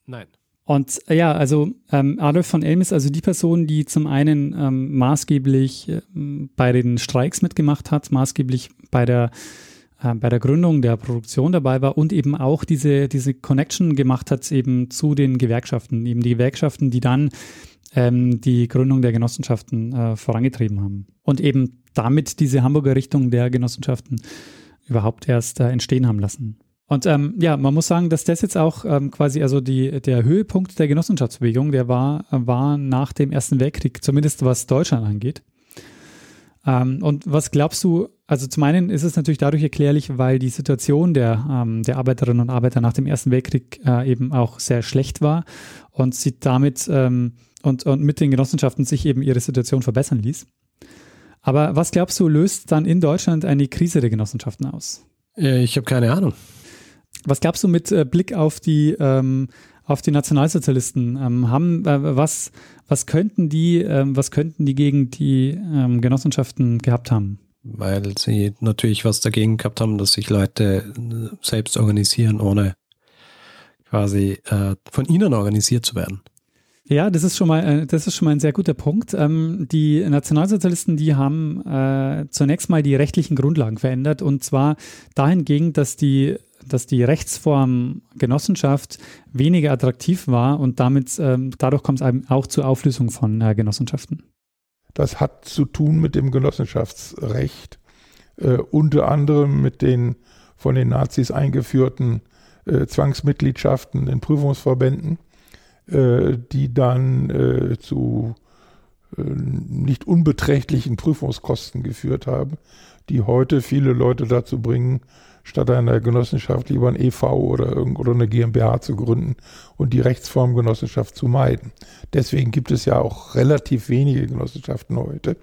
Nein. Und äh, ja, also ähm, Adolf von Elm ist also die Person, die zum einen ähm, maßgeblich äh, bei den Streiks mitgemacht hat, maßgeblich bei der äh, bei der Gründung der Produktion dabei war und eben auch diese, diese Connection gemacht hat eben zu den Gewerkschaften, eben die Gewerkschaften, die dann ähm, die Gründung der Genossenschaften äh, vorangetrieben haben. Und eben damit diese Hamburger Richtung der Genossenschaften überhaupt erst äh, entstehen haben lassen. Und ähm, ja, man muss sagen, dass das jetzt auch ähm, quasi also die, der Höhepunkt der Genossenschaftsbewegung, der war, war nach dem Ersten Weltkrieg, zumindest was Deutschland angeht. Ähm, und was glaubst du, also zum einen ist es natürlich dadurch erklärlich, weil die Situation der, ähm, der Arbeiterinnen und Arbeiter nach dem Ersten Weltkrieg äh, eben auch sehr schlecht war und sie damit ähm, und, und mit den Genossenschaften sich eben ihre Situation verbessern ließ. Aber was glaubst du, löst dann in Deutschland eine Krise der Genossenschaften aus? Äh, ich habe keine Ahnung. Was gabst du mit äh, Blick auf die, ähm, auf die Nationalsozialisten? Ähm, haben, äh, was, was, könnten die, äh, was könnten die gegen die ähm, Genossenschaften gehabt haben? Weil sie natürlich was dagegen gehabt haben, dass sich Leute äh, selbst organisieren, ohne quasi äh, von ihnen organisiert zu werden. Ja, das ist schon mal, äh, das ist schon mal ein sehr guter Punkt. Ähm, die Nationalsozialisten, die haben äh, zunächst mal die rechtlichen Grundlagen verändert und zwar dahingehend, dass die dass die Rechtsform Genossenschaft weniger attraktiv war und damit ähm, dadurch kommt es auch zur Auflösung von äh, Genossenschaften. Das hat zu tun mit dem Genossenschaftsrecht, äh, unter anderem mit den von den Nazis eingeführten äh, Zwangsmitgliedschaften in Prüfungsverbänden, äh, die dann äh, zu äh, nicht unbeträchtlichen Prüfungskosten geführt haben, die heute viele Leute dazu bringen, statt einer Genossenschaft lieber ein EV oder, eine GmbH zu gründen und die Rechtsform Genossenschaft zu meiden. Deswegen gibt es ja auch relativ wenige Genossenschaften heute.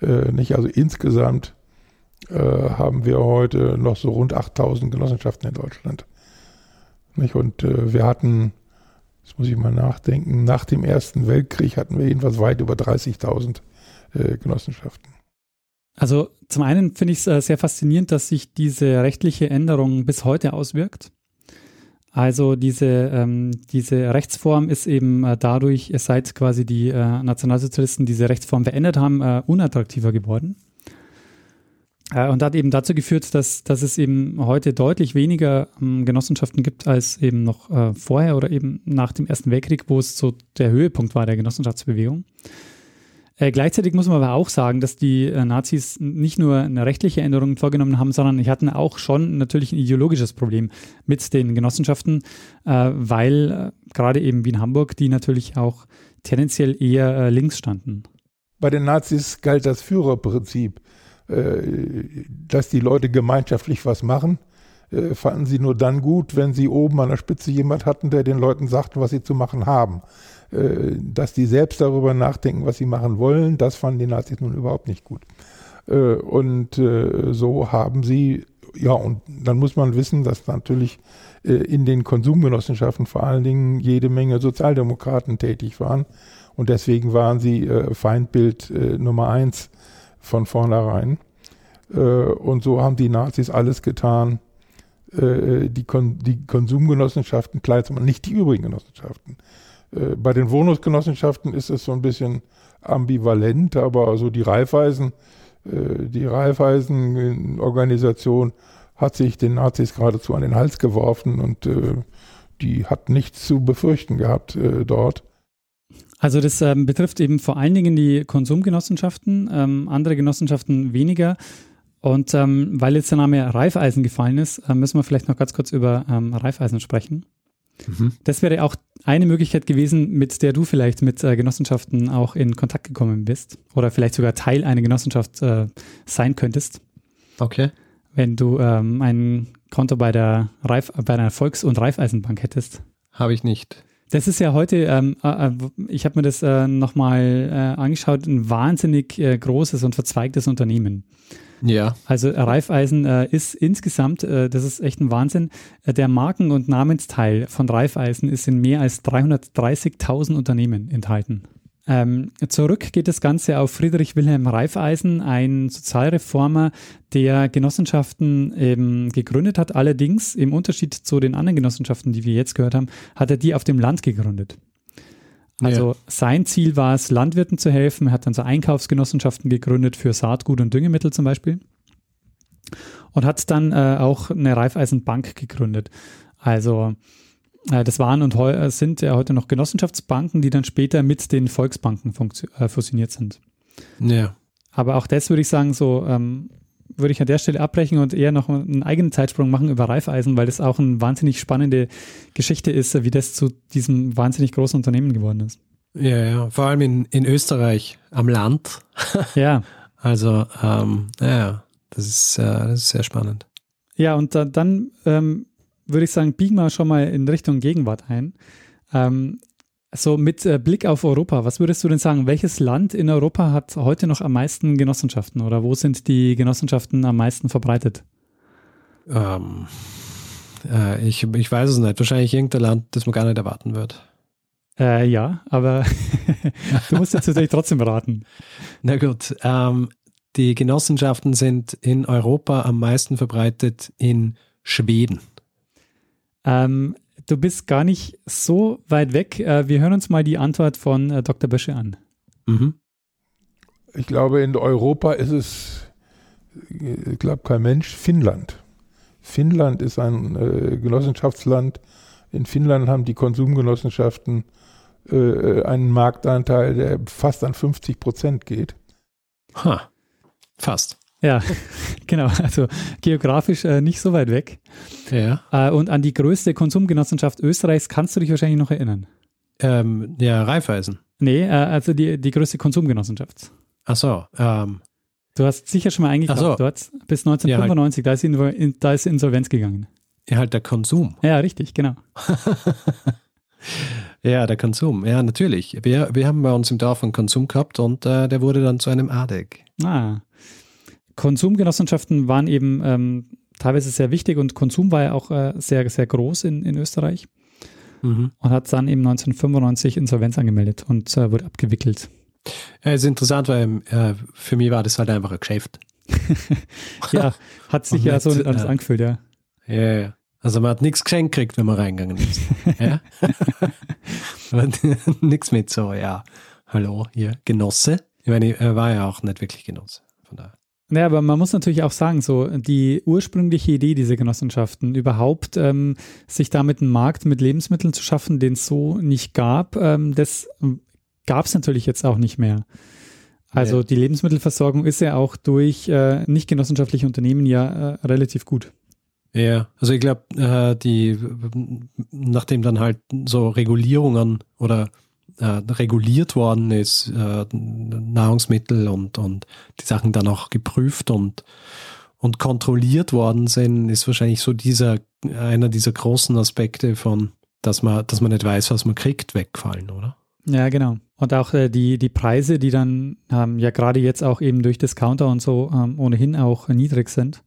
Äh, nicht? Also insgesamt äh, haben wir heute noch so rund 8000 Genossenschaften in Deutschland. Nicht? Und äh, wir hatten, jetzt muss ich mal nachdenken, nach dem Ersten Weltkrieg hatten wir jedenfalls weit über 30.000 äh, Genossenschaften. Also zum einen finde ich es äh, sehr faszinierend, dass sich diese rechtliche Änderung bis heute auswirkt. Also diese, ähm, diese Rechtsform ist eben äh, dadurch, seit quasi die äh, Nationalsozialisten diese Rechtsform verändert haben, äh, unattraktiver geworden. Äh, und hat eben dazu geführt, dass, dass es eben heute deutlich weniger ähm, Genossenschaften gibt als eben noch äh, vorher oder eben nach dem Ersten Weltkrieg, wo es so der Höhepunkt war der Genossenschaftsbewegung. Äh, gleichzeitig muss man aber auch sagen, dass die äh, Nazis nicht nur eine rechtliche Änderung vorgenommen haben, sondern die hatten auch schon natürlich ein ideologisches Problem mit den Genossenschaften, äh, weil äh, gerade eben wie in Hamburg, die natürlich auch tendenziell eher äh, links standen. Bei den Nazis galt das Führerprinzip, äh, dass die Leute gemeinschaftlich was machen fanden sie nur dann gut, wenn sie oben an der Spitze jemand hatten, der den Leuten sagt, was sie zu machen haben. Äh, dass die selbst darüber nachdenken, was sie machen wollen, das fanden die Nazis nun überhaupt nicht gut. Äh, und äh, so haben sie, ja, und dann muss man wissen, dass natürlich in den Konsumgenossenschaften vor allen Dingen jede Menge Sozialdemokraten tätig waren. Und deswegen waren sie Feindbild Nummer eins von vornherein. Und so haben die Nazis alles getan, die, Kon die Konsumgenossenschaften klein zu machen, nicht die übrigen Genossenschaften. Äh, bei den Wohnungsgenossenschaften ist es so ein bisschen ambivalent, aber also die Raiffeisen, äh, die Raiffeisen-Organisation hat sich den Nazis geradezu an den Hals geworfen und äh, die hat nichts zu befürchten gehabt dort. Also das ähm, betrifft eben vor allen Dingen die Konsumgenossenschaften, ähm, andere Genossenschaften weniger. Und ähm, weil jetzt der Name Raiffeisen gefallen ist, äh, müssen wir vielleicht noch ganz kurz über ähm, Raiffeisen sprechen. Mhm. Das wäre auch eine Möglichkeit gewesen, mit der du vielleicht mit äh, Genossenschaften auch in Kontakt gekommen bist oder vielleicht sogar Teil einer Genossenschaft äh, sein könntest. Okay. Wenn du ähm, ein Konto bei der, Reif, bei der Volks- und Raiffeisenbank hättest. Habe ich nicht. Das ist ja heute, ähm, äh, äh ich habe mir das äh, nochmal äh, angeschaut, ein wahnsinnig äh, großes und verzweigtes Unternehmen. Ja. Also Raiffeisen äh, ist insgesamt, äh, das ist echt ein Wahnsinn, äh, der Marken- und Namensteil von Raiffeisen ist in mehr als 330.000 Unternehmen enthalten. Ähm, zurück geht das Ganze auf Friedrich Wilhelm Raiffeisen, ein Sozialreformer, der Genossenschaften eben gegründet hat. Allerdings im Unterschied zu den anderen Genossenschaften, die wir jetzt gehört haben, hat er die auf dem Land gegründet. Also ja. sein Ziel war es, Landwirten zu helfen. Er hat dann so Einkaufsgenossenschaften gegründet für Saatgut und Düngemittel zum Beispiel. Und hat dann äh, auch eine Raiffeisenbank gegründet. Also äh, das waren und heu sind ja heute noch Genossenschaftsbanken, die dann später mit den Volksbanken äh, fusioniert sind. Ja. Aber auch das würde ich sagen, so ähm, würde ich an der Stelle abbrechen und eher noch einen eigenen Zeitsprung machen über Reifeisen, weil das auch eine wahnsinnig spannende Geschichte ist, wie das zu diesem wahnsinnig großen Unternehmen geworden ist. Ja, ja, vor allem in, in Österreich am Land. ja. Also, ähm, ja, das ist, äh, das ist sehr spannend. Ja, und da, dann ähm, würde ich sagen, biegen wir schon mal in Richtung Gegenwart ein. Ähm, so mit äh, Blick auf Europa, was würdest du denn sagen? Welches Land in Europa hat heute noch am meisten Genossenschaften oder wo sind die Genossenschaften am meisten verbreitet? Ähm, äh, ich, ich weiß es nicht. Wahrscheinlich irgendein Land, das man gar nicht erwarten wird. Äh, ja, aber du musst jetzt natürlich trotzdem raten. Na gut, ähm, die Genossenschaften sind in Europa am meisten verbreitet in Schweden. Ähm, du bist gar nicht so weit weg. Äh, wir hören uns mal die Antwort von äh, Dr. Bösche an. Mhm. Ich glaube, in Europa ist es, ich glaube, kein Mensch, Finnland. Finnland ist ein äh, Genossenschaftsland. In Finnland haben die Konsumgenossenschaften äh, einen Marktanteil, der fast an 50 Prozent geht. Ha, fast. Ja, genau. Also geografisch äh, nicht so weit weg. Ja. Äh, und an die größte Konsumgenossenschaft Österreichs kannst du dich wahrscheinlich noch erinnern. Ähm, ja, Raiffeisen. Nee, äh, also die, die größte Konsumgenossenschaft. Ach so. Ähm. Du hast sicher schon mal eingekauft so. dort. Bis 1995, ja, halt. da, ist in, da ist Insolvenz gegangen. Ja, halt der Konsum. Ja, richtig, genau. ja, der Konsum. Ja, natürlich. Wir, wir haben bei uns im Dorf einen Konsum gehabt und äh, der wurde dann zu einem ADEC. Ah. Konsumgenossenschaften waren eben ähm, teilweise sehr wichtig und Konsum war ja auch äh, sehr, sehr groß in, in Österreich mhm. und hat dann eben 1995 Insolvenz angemeldet und äh, wurde abgewickelt. Ja, ist interessant, weil äh, für mich war das halt einfach ein Geschäft. ja, hat sich ja so alles äh, angefühlt, ja. Ja, ja. Also man hat nichts geschenkt gekriegt, wenn man reingegangen ist. ja? nichts mit so, ja, hallo, hier, Genosse. Ich meine, er war ja auch nicht wirklich Genosse, von daher. Naja, aber man muss natürlich auch sagen, so die ursprüngliche Idee dieser Genossenschaften, überhaupt ähm, sich damit einen Markt mit Lebensmitteln zu schaffen, den es so nicht gab, ähm, das gab es natürlich jetzt auch nicht mehr. Also Nee. die Lebensmittelversorgung ist ja auch durch äh, nicht genossenschaftliche Unternehmen ja äh, relativ gut. Ja, also ich glaube, äh, die, nachdem dann halt so Regulierungen oder äh, reguliert worden ist, äh, Nahrungsmittel und, und die Sachen dann auch geprüft und, und kontrolliert worden sind, ist wahrscheinlich so dieser, einer dieser großen Aspekte von, dass man, dass man nicht weiß, was man kriegt, wegfallen, oder? Ja, genau. Und auch äh, die, die Preise, die dann ähm, ja gerade jetzt auch eben durch Discounter und so ähm, ohnehin auch niedrig sind,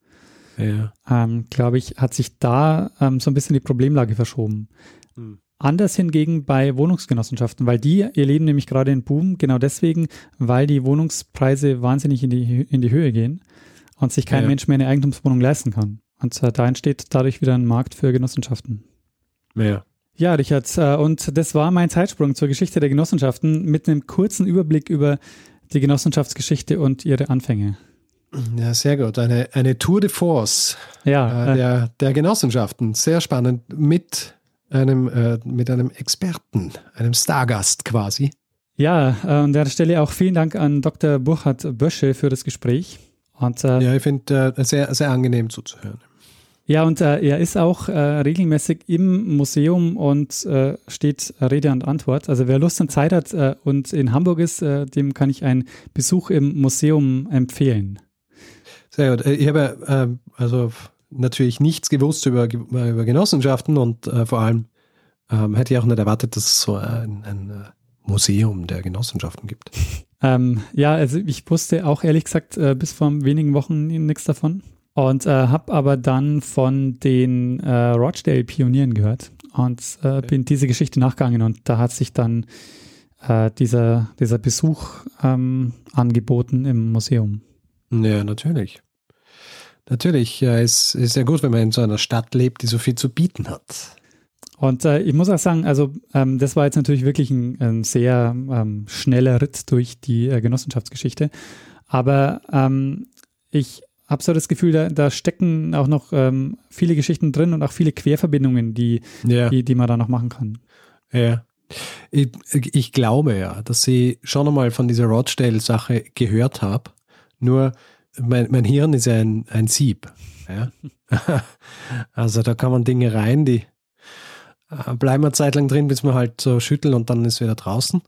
Ja. ähm, glaube ich, hat sich da ähm, so ein bisschen die Problemlage verschoben. Hm. Anders hingegen bei Wohnungsgenossenschaften, weil die erleben nämlich gerade einen Boom, genau deswegen, weil die Wohnungspreise wahnsinnig in die, in die Höhe gehen und sich kein Ja. Mensch mehr eine Eigentumswohnung leisten kann. Und äh, da entsteht dadurch wieder ein Markt für Genossenschaften. Ja. Ja, Richard, äh, und das war mein Zeitsprung zur Geschichte der Genossenschaften mit einem kurzen Überblick über die Genossenschaftsgeschichte und ihre Anfänge. Ja, sehr gut. Eine, eine Tour de Force Ja, äh, äh, der, der Genossenschaften. Sehr spannend. Mit einem, äh, mit einem Experten, einem Stargast quasi. ja, äh, an der Stelle auch vielen Dank an Dr. Burkhard Bösche für das Gespräch. Und äh, Ja, ich finde äh, sehr, sehr angenehm zuzuhören. Ja, und äh, er ist auch äh, regelmäßig im Museum und äh, steht Rede und Antwort. Also wer Lust und Zeit hat äh, und in Hamburg ist, äh, dem kann ich einen Besuch im Museum empfehlen. Sehr gut. Ich habe also natürlich nichts gewusst über, über Genossenschaften und äh, vor allem ähm, hätte ich auch nicht erwartet, dass es so ein, ein äh, Museum der Genossenschaften gibt. Ähm, ja, also ich wusste auch ehrlich gesagt äh, bis vor wenigen Wochen nichts davon und äh, habe aber dann von den äh, Rochdale-Pionieren gehört und äh, bin diese Geschichte nachgegangen und da hat sich dann dieser, dieser Besuch ähm, angeboten im Museum. Ja, natürlich. Natürlich, ja, es ist ja gut, wenn man in so einer Stadt lebt, die so viel zu bieten hat. Und äh, ich muss auch sagen, also ähm, das war jetzt natürlich wirklich ein, ein sehr ähm, schneller Ritt durch die äh, Genossenschaftsgeschichte. Aber ähm, ich habe so das Gefühl, da, da stecken auch noch ähm, viele Geschichten drin und auch viele Querverbindungen, die, Ja. die, die man da noch machen kann. Ja. Ich, ich glaube ja, dass ich schon einmal von dieser Rochdale-Sache gehört habe. Nur mein, mein Hirn ist ja ein, ein Sieb. Ja? also da kann man Dinge rein, die äh, bleiben eine Zeit lang drin, bis man halt so schütteln und dann ist wieder draußen.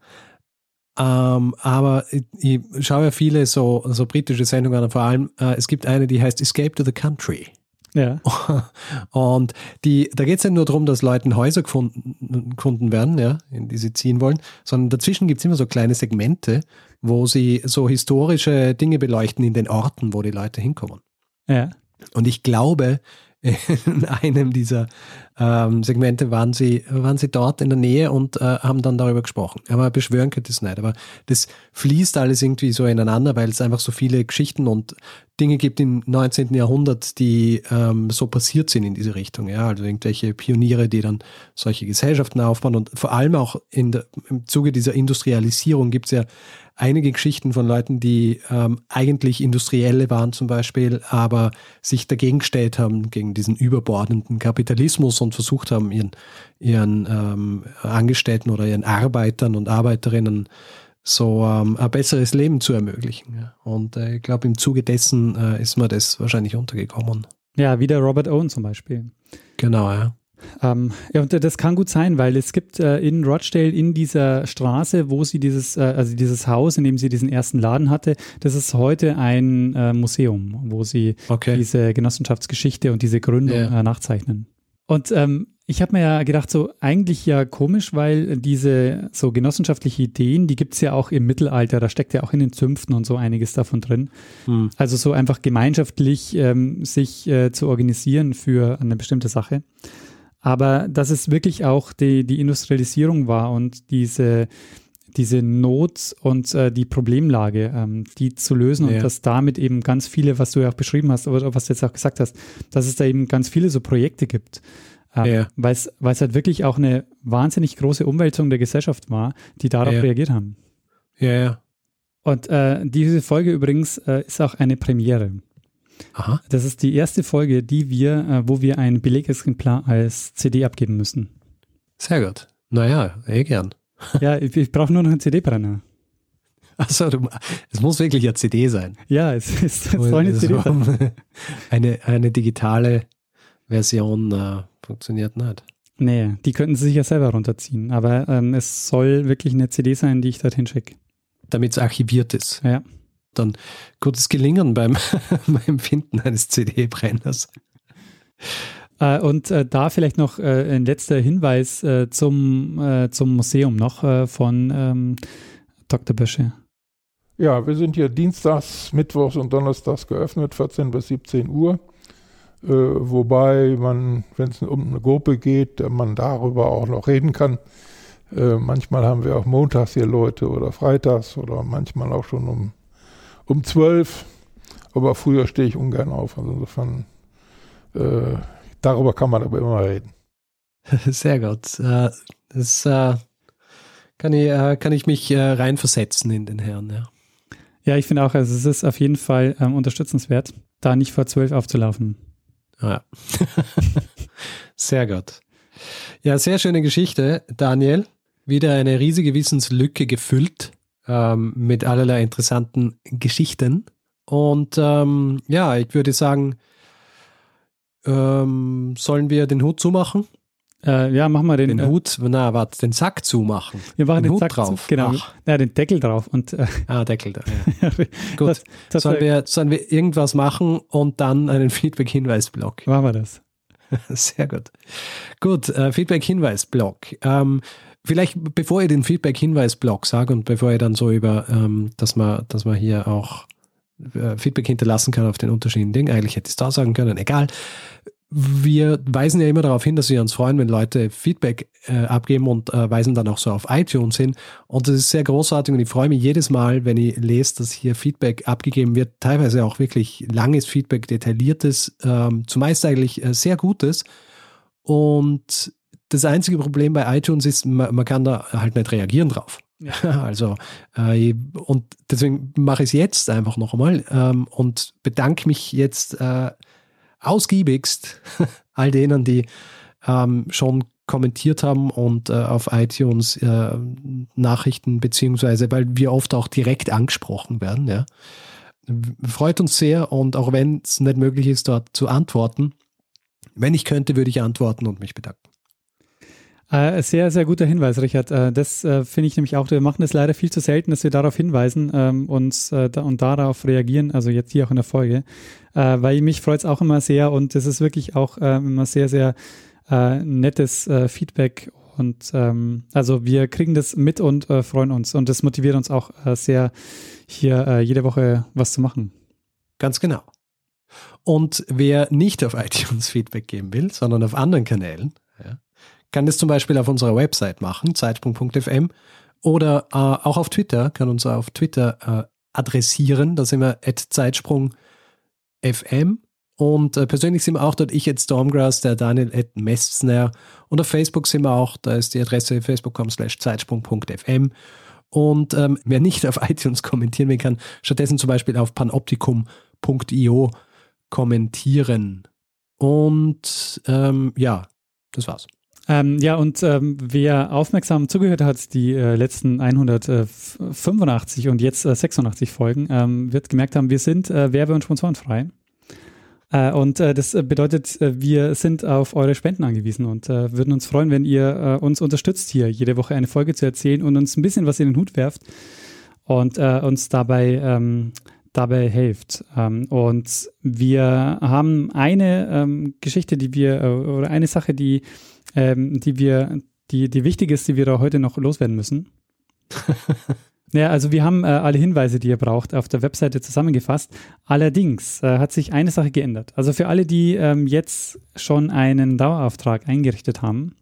Ähm, aber ich, ich schaue ja viele so, so britische Sendungen an, vor allem äh, es gibt eine, die heißt Escape to the Country. Ja. Und die, da geht es nicht nur darum, dass Leuten Häuser gefunden, gefunden werden, ja, in die sie ziehen wollen, sondern dazwischen gibt es immer so kleine Segmente, wo sie so historische Dinge beleuchten in den Orten, wo die Leute hinkommen. Ja. Und ich glaube, in einem dieser ähm, Segmente waren sie, waren sie dort in der Nähe und äh, haben dann darüber gesprochen. Aber beschwören könnte es nicht. Aber das fließt alles irgendwie so ineinander, weil es einfach so viele Geschichten und Dinge gibt im 19. Jahrhundert, die ähm, so passiert sind in diese Richtung. Ja, also irgendwelche Pioniere, die dann solche Gesellschaften aufbauen und vor allem auch der, im Zuge dieser Industrialisierung gibt es ja einige Geschichten von Leuten, die ähm, eigentlich Industrielle waren zum Beispiel, aber sich dagegen gestellt haben, gegen diesen überbordenden Kapitalismus und versucht haben, ihren, ihren ähm, Angestellten oder ihren Arbeitern und Arbeiterinnen so ähm, ein besseres Leben zu ermöglichen. Ja. Und äh, ich glaube, im Zuge dessen äh, ist mir das wahrscheinlich untergekommen. Ja, wie der Robert Owen zum Beispiel. Genau, ja. Ähm, ja, und das kann gut sein, weil es gibt äh, in Rochdale in dieser Straße, wo sie dieses, äh, also dieses Haus, in dem sie diesen ersten Laden hatte, das ist heute ein äh, Museum, wo sie Okay. diese Genossenschaftsgeschichte und diese Gründung Ja. äh, nachzeichnen. Und ähm, ich habe mir ja gedacht, so eigentlich ja komisch, weil diese so genossenschaftliche Ideen, die gibt's ja auch im Mittelalter, da steckt ja auch in den Zünften und so einiges davon drin. Hm. Also so einfach gemeinschaftlich ähm, sich äh, zu organisieren für eine bestimmte Sache. Aber dass es wirklich auch die, die Industrialisierung war und diese, diese Not und äh, die Problemlage, ähm, die zu lösen Ja. und dass damit eben ganz viele, was du ja auch beschrieben hast, oder was du jetzt auch gesagt hast, dass es da eben ganz viele so Projekte gibt. Ähm, Ja. Weil es halt wirklich auch eine wahnsinnig große Umwälzung der Gesellschaft war, die darauf Ja. reagiert haben. Ja, ja. Und äh, diese Folge übrigens äh, ist auch eine Premiere. Aha. Das ist die erste Folge, die wir, äh, wo wir ein Belegexemplar als CD abgeben müssen. Sehr gut. Naja, eh gern. Ja, ich, ich brauche nur noch einen CD-Brenner. Du, es muss wirklich eine CD sein. Ja, es, es, es soll eine CD sein. eine, eine digitale Version äh, funktioniert nicht. Nee, die könnten sie sich ja selber runterziehen. Aber ähm, es soll wirklich eine CD sein, die ich dorthin schicke. Damit es archiviert ist. Ja. Dann gutes Gelingen beim, beim Finden eines CD-Brenners. Äh, und äh, da vielleicht noch äh, ein letzter Hinweis äh, zum, äh, zum Museum noch äh, von ähm, Dr. Bösche. Ja, wir sind hier dienstags, mittwochs und donnerstags geöffnet, 14 bis 17 Uhr. Wobei man, wenn es um eine Gruppe geht, man darüber auch noch reden kann. Manchmal haben wir auch montags hier Leute oder freitags oder manchmal auch schon um, um 12. Aber früher stehe ich ungern auf. Also insofern, äh, darüber kann man aber immer reden. Sehr gut. Äh, das äh, kann ich, äh, kann ich mich reinversetzen in den Herrn, ja. Ja, ich finde auch, also es ist auf jeden Fall ähm, unterstützenswert, da nicht vor zwölf aufzulaufen. Ja. sehr gut. Ja, sehr schöne Geschichte, Daniel. Wieder eine riesige Wissenslücke gefüllt ähm, mit allerlei interessanten Geschichten. Und ähm, ja, ich würde sagen, ähm, sollen wir den Hut zumachen? Äh, ja, machen wir den, den Hut, na, warte, den Sack zumachen. Wir machen den, den Hut Sack drauf. Zu, genau. Ach. Ja, den Deckel drauf. Und, äh, ah, Deckel da. Ja. Gut. Das, das sollen, wir, sollen wir irgendwas machen und dann einen Feedback-Hinweis-Block? Machen wir das. Sehr gut. Gut, äh, Feedback-Hinweis-Block. Ähm, vielleicht, bevor ihr den Feedback-Hinweis-Block sagt und bevor ihr dann so über, ähm, dass man, dass man hier auch äh, Feedback hinterlassen kann auf den unterschiedlichen Dingen, eigentlich hätte ich es da sagen können, egal wir weisen ja immer darauf hin, dass wir uns freuen, wenn Leute Feedback äh, abgeben und äh, weisen dann auch so auf iTunes hin. Und das ist sehr großartig und ich freue mich jedes Mal, wenn ich lese, dass hier Feedback abgegeben wird. Teilweise auch wirklich langes Feedback, detailliertes, ähm, zumeist eigentlich äh, sehr gutes. Und das einzige Problem bei iTunes ist, man, man kann da halt nicht reagieren drauf. Also, äh, und deswegen mache ich es jetzt einfach noch einmal ähm, und bedanke mich jetzt äh, ausgiebigst all denen, die ähm, schon kommentiert haben und äh, auf iTunes äh, Nachrichten, beziehungsweise weil wir oft auch direkt angesprochen werden. Ja. Freut uns sehr und auch wenn es nicht möglich ist, dort zu antworten, wenn ich könnte, würde ich antworten und mich bedanken. Äh, sehr, sehr guter Hinweis, Richard. Äh, das äh, finde ich nämlich auch. Wir machen es leider viel zu selten, dass wir darauf hinweisen ähm, und, da, und darauf reagieren, also jetzt hier auch in der Folge. Weil mich freut es auch immer sehr und es ist wirklich auch äh, immer sehr, sehr nettes Feedback. Und ähm, also wir kriegen das mit und freuen uns. Und das motiviert uns auch sehr, hier jede Woche was zu machen. Ganz genau. Und wer nicht auf iTunes Feedback geben will, sondern auf anderen Kanälen, ja, kann das zum Beispiel auf unserer Website machen, zeitsprung.fm oder äh, auch auf Twitter, kann uns auf Twitter äh, adressieren, da sind wir at zeitsprung.fm und äh, persönlich sind wir auch dort, ich at Stormgrass, der Daniel at Messner und auf Facebook sind wir auch, da ist die Adresse facebook.com slash zeitsprung.fm und ähm, wer nicht auf iTunes kommentieren will, kann stattdessen zum Beispiel auf panoptikum.io kommentieren. Und ähm, ja, das war's. Ähm, ja, und ähm, wer aufmerksam zugehört hat, die äh, letzten 185 und jetzt äh, 86 Folgen, ähm, wird gemerkt haben, wir sind äh, werbe- und sponsorenfrei. Äh, und äh, das bedeutet, äh, wir sind auf eure Spenden angewiesen und würden uns freuen, wenn ihr uns unterstützt, hier jede Woche eine Folge zu erzählen und uns ein bisschen was in den Hut werft und uns dabei ähm, dabei hilft. Ähm, und wir haben eine ähm, Geschichte, die wir, oder eine Sache, die ähm, die wir, die, die wichtig ist, die wir da heute noch loswerden müssen. ja, also wir haben äh, alle Hinweise, die ihr braucht, auf der Webseite zusammengefasst. Allerdings äh, hat sich eine Sache geändert. Also für alle, die ähm, jetzt schon einen Dauerauftrag eingerichtet haben.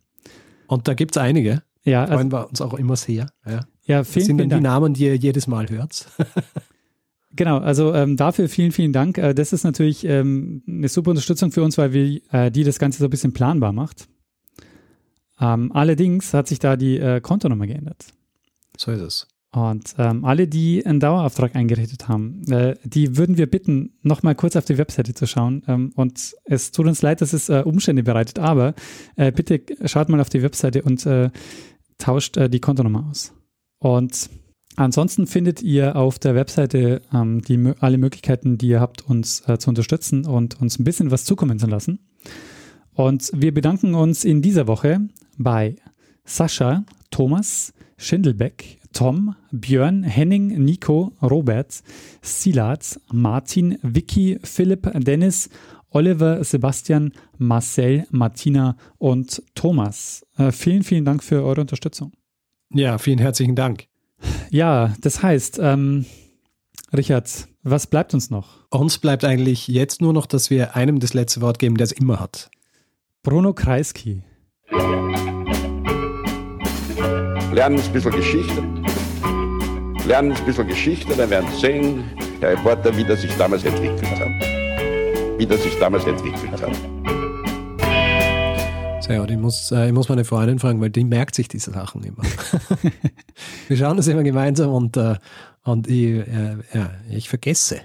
Und da gibt es einige. Ja, also, freuen wir uns auch immer sehr. Ja, ja vielen, das sind vielen die Namen, die ihr jedes Mal hört. Genau, also ähm, dafür vielen, vielen Dank. Äh, das ist natürlich ähm, eine super Unterstützung für uns, weil wir äh, die das Ganze so ein bisschen planbar macht. Ähm, allerdings hat sich da die äh, Kontonummer geändert. So ist es. Und ähm, alle, die einen Dauerauftrag eingerichtet haben, äh, die würden wir bitten, nochmal kurz auf die Webseite zu schauen. Ähm, und es tut uns leid, dass es äh, Umstände bereitet, aber äh, bitte schaut mal auf die Webseite und äh, tauscht äh, die Kontonummer aus. Und ansonsten findet ihr auf der Webseite ähm, die, alle Möglichkeiten, die ihr habt, uns äh, zu unterstützen und uns ein bisschen was zukommen zu lassen. Und wir bedanken uns in dieser Woche bei Sascha, Thomas, Schindelbeck, Tom, Björn, Henning, Nico, Robert, Silat, Martin, Vicky, Philipp, Dennis, Oliver, Sebastian, Marcel, Martina und Thomas. Äh, vielen, vielen Dank für eure Unterstützung. Ja, vielen herzlichen Dank. Ja, das heißt, ähm, Richard, was bleibt uns noch? Uns bleibt eigentlich jetzt nur noch, dass wir einem das letzte Wort geben, der es immer hat. Bruno Kreisky. Lernen ein bisschen Geschichte. Lernen ein bisschen Geschichte, dann werden Sie sehen, Herr Reporter, wie das sich damals entwickelt hat. Wie das sich damals entwickelt hat. Sehr gut, ich muss, äh, ich muss meine Freundin fragen, weil die merkt sich diese Sachen immer. Wir schauen das immer gemeinsam und, äh, und ich, äh, ja, ich vergesse.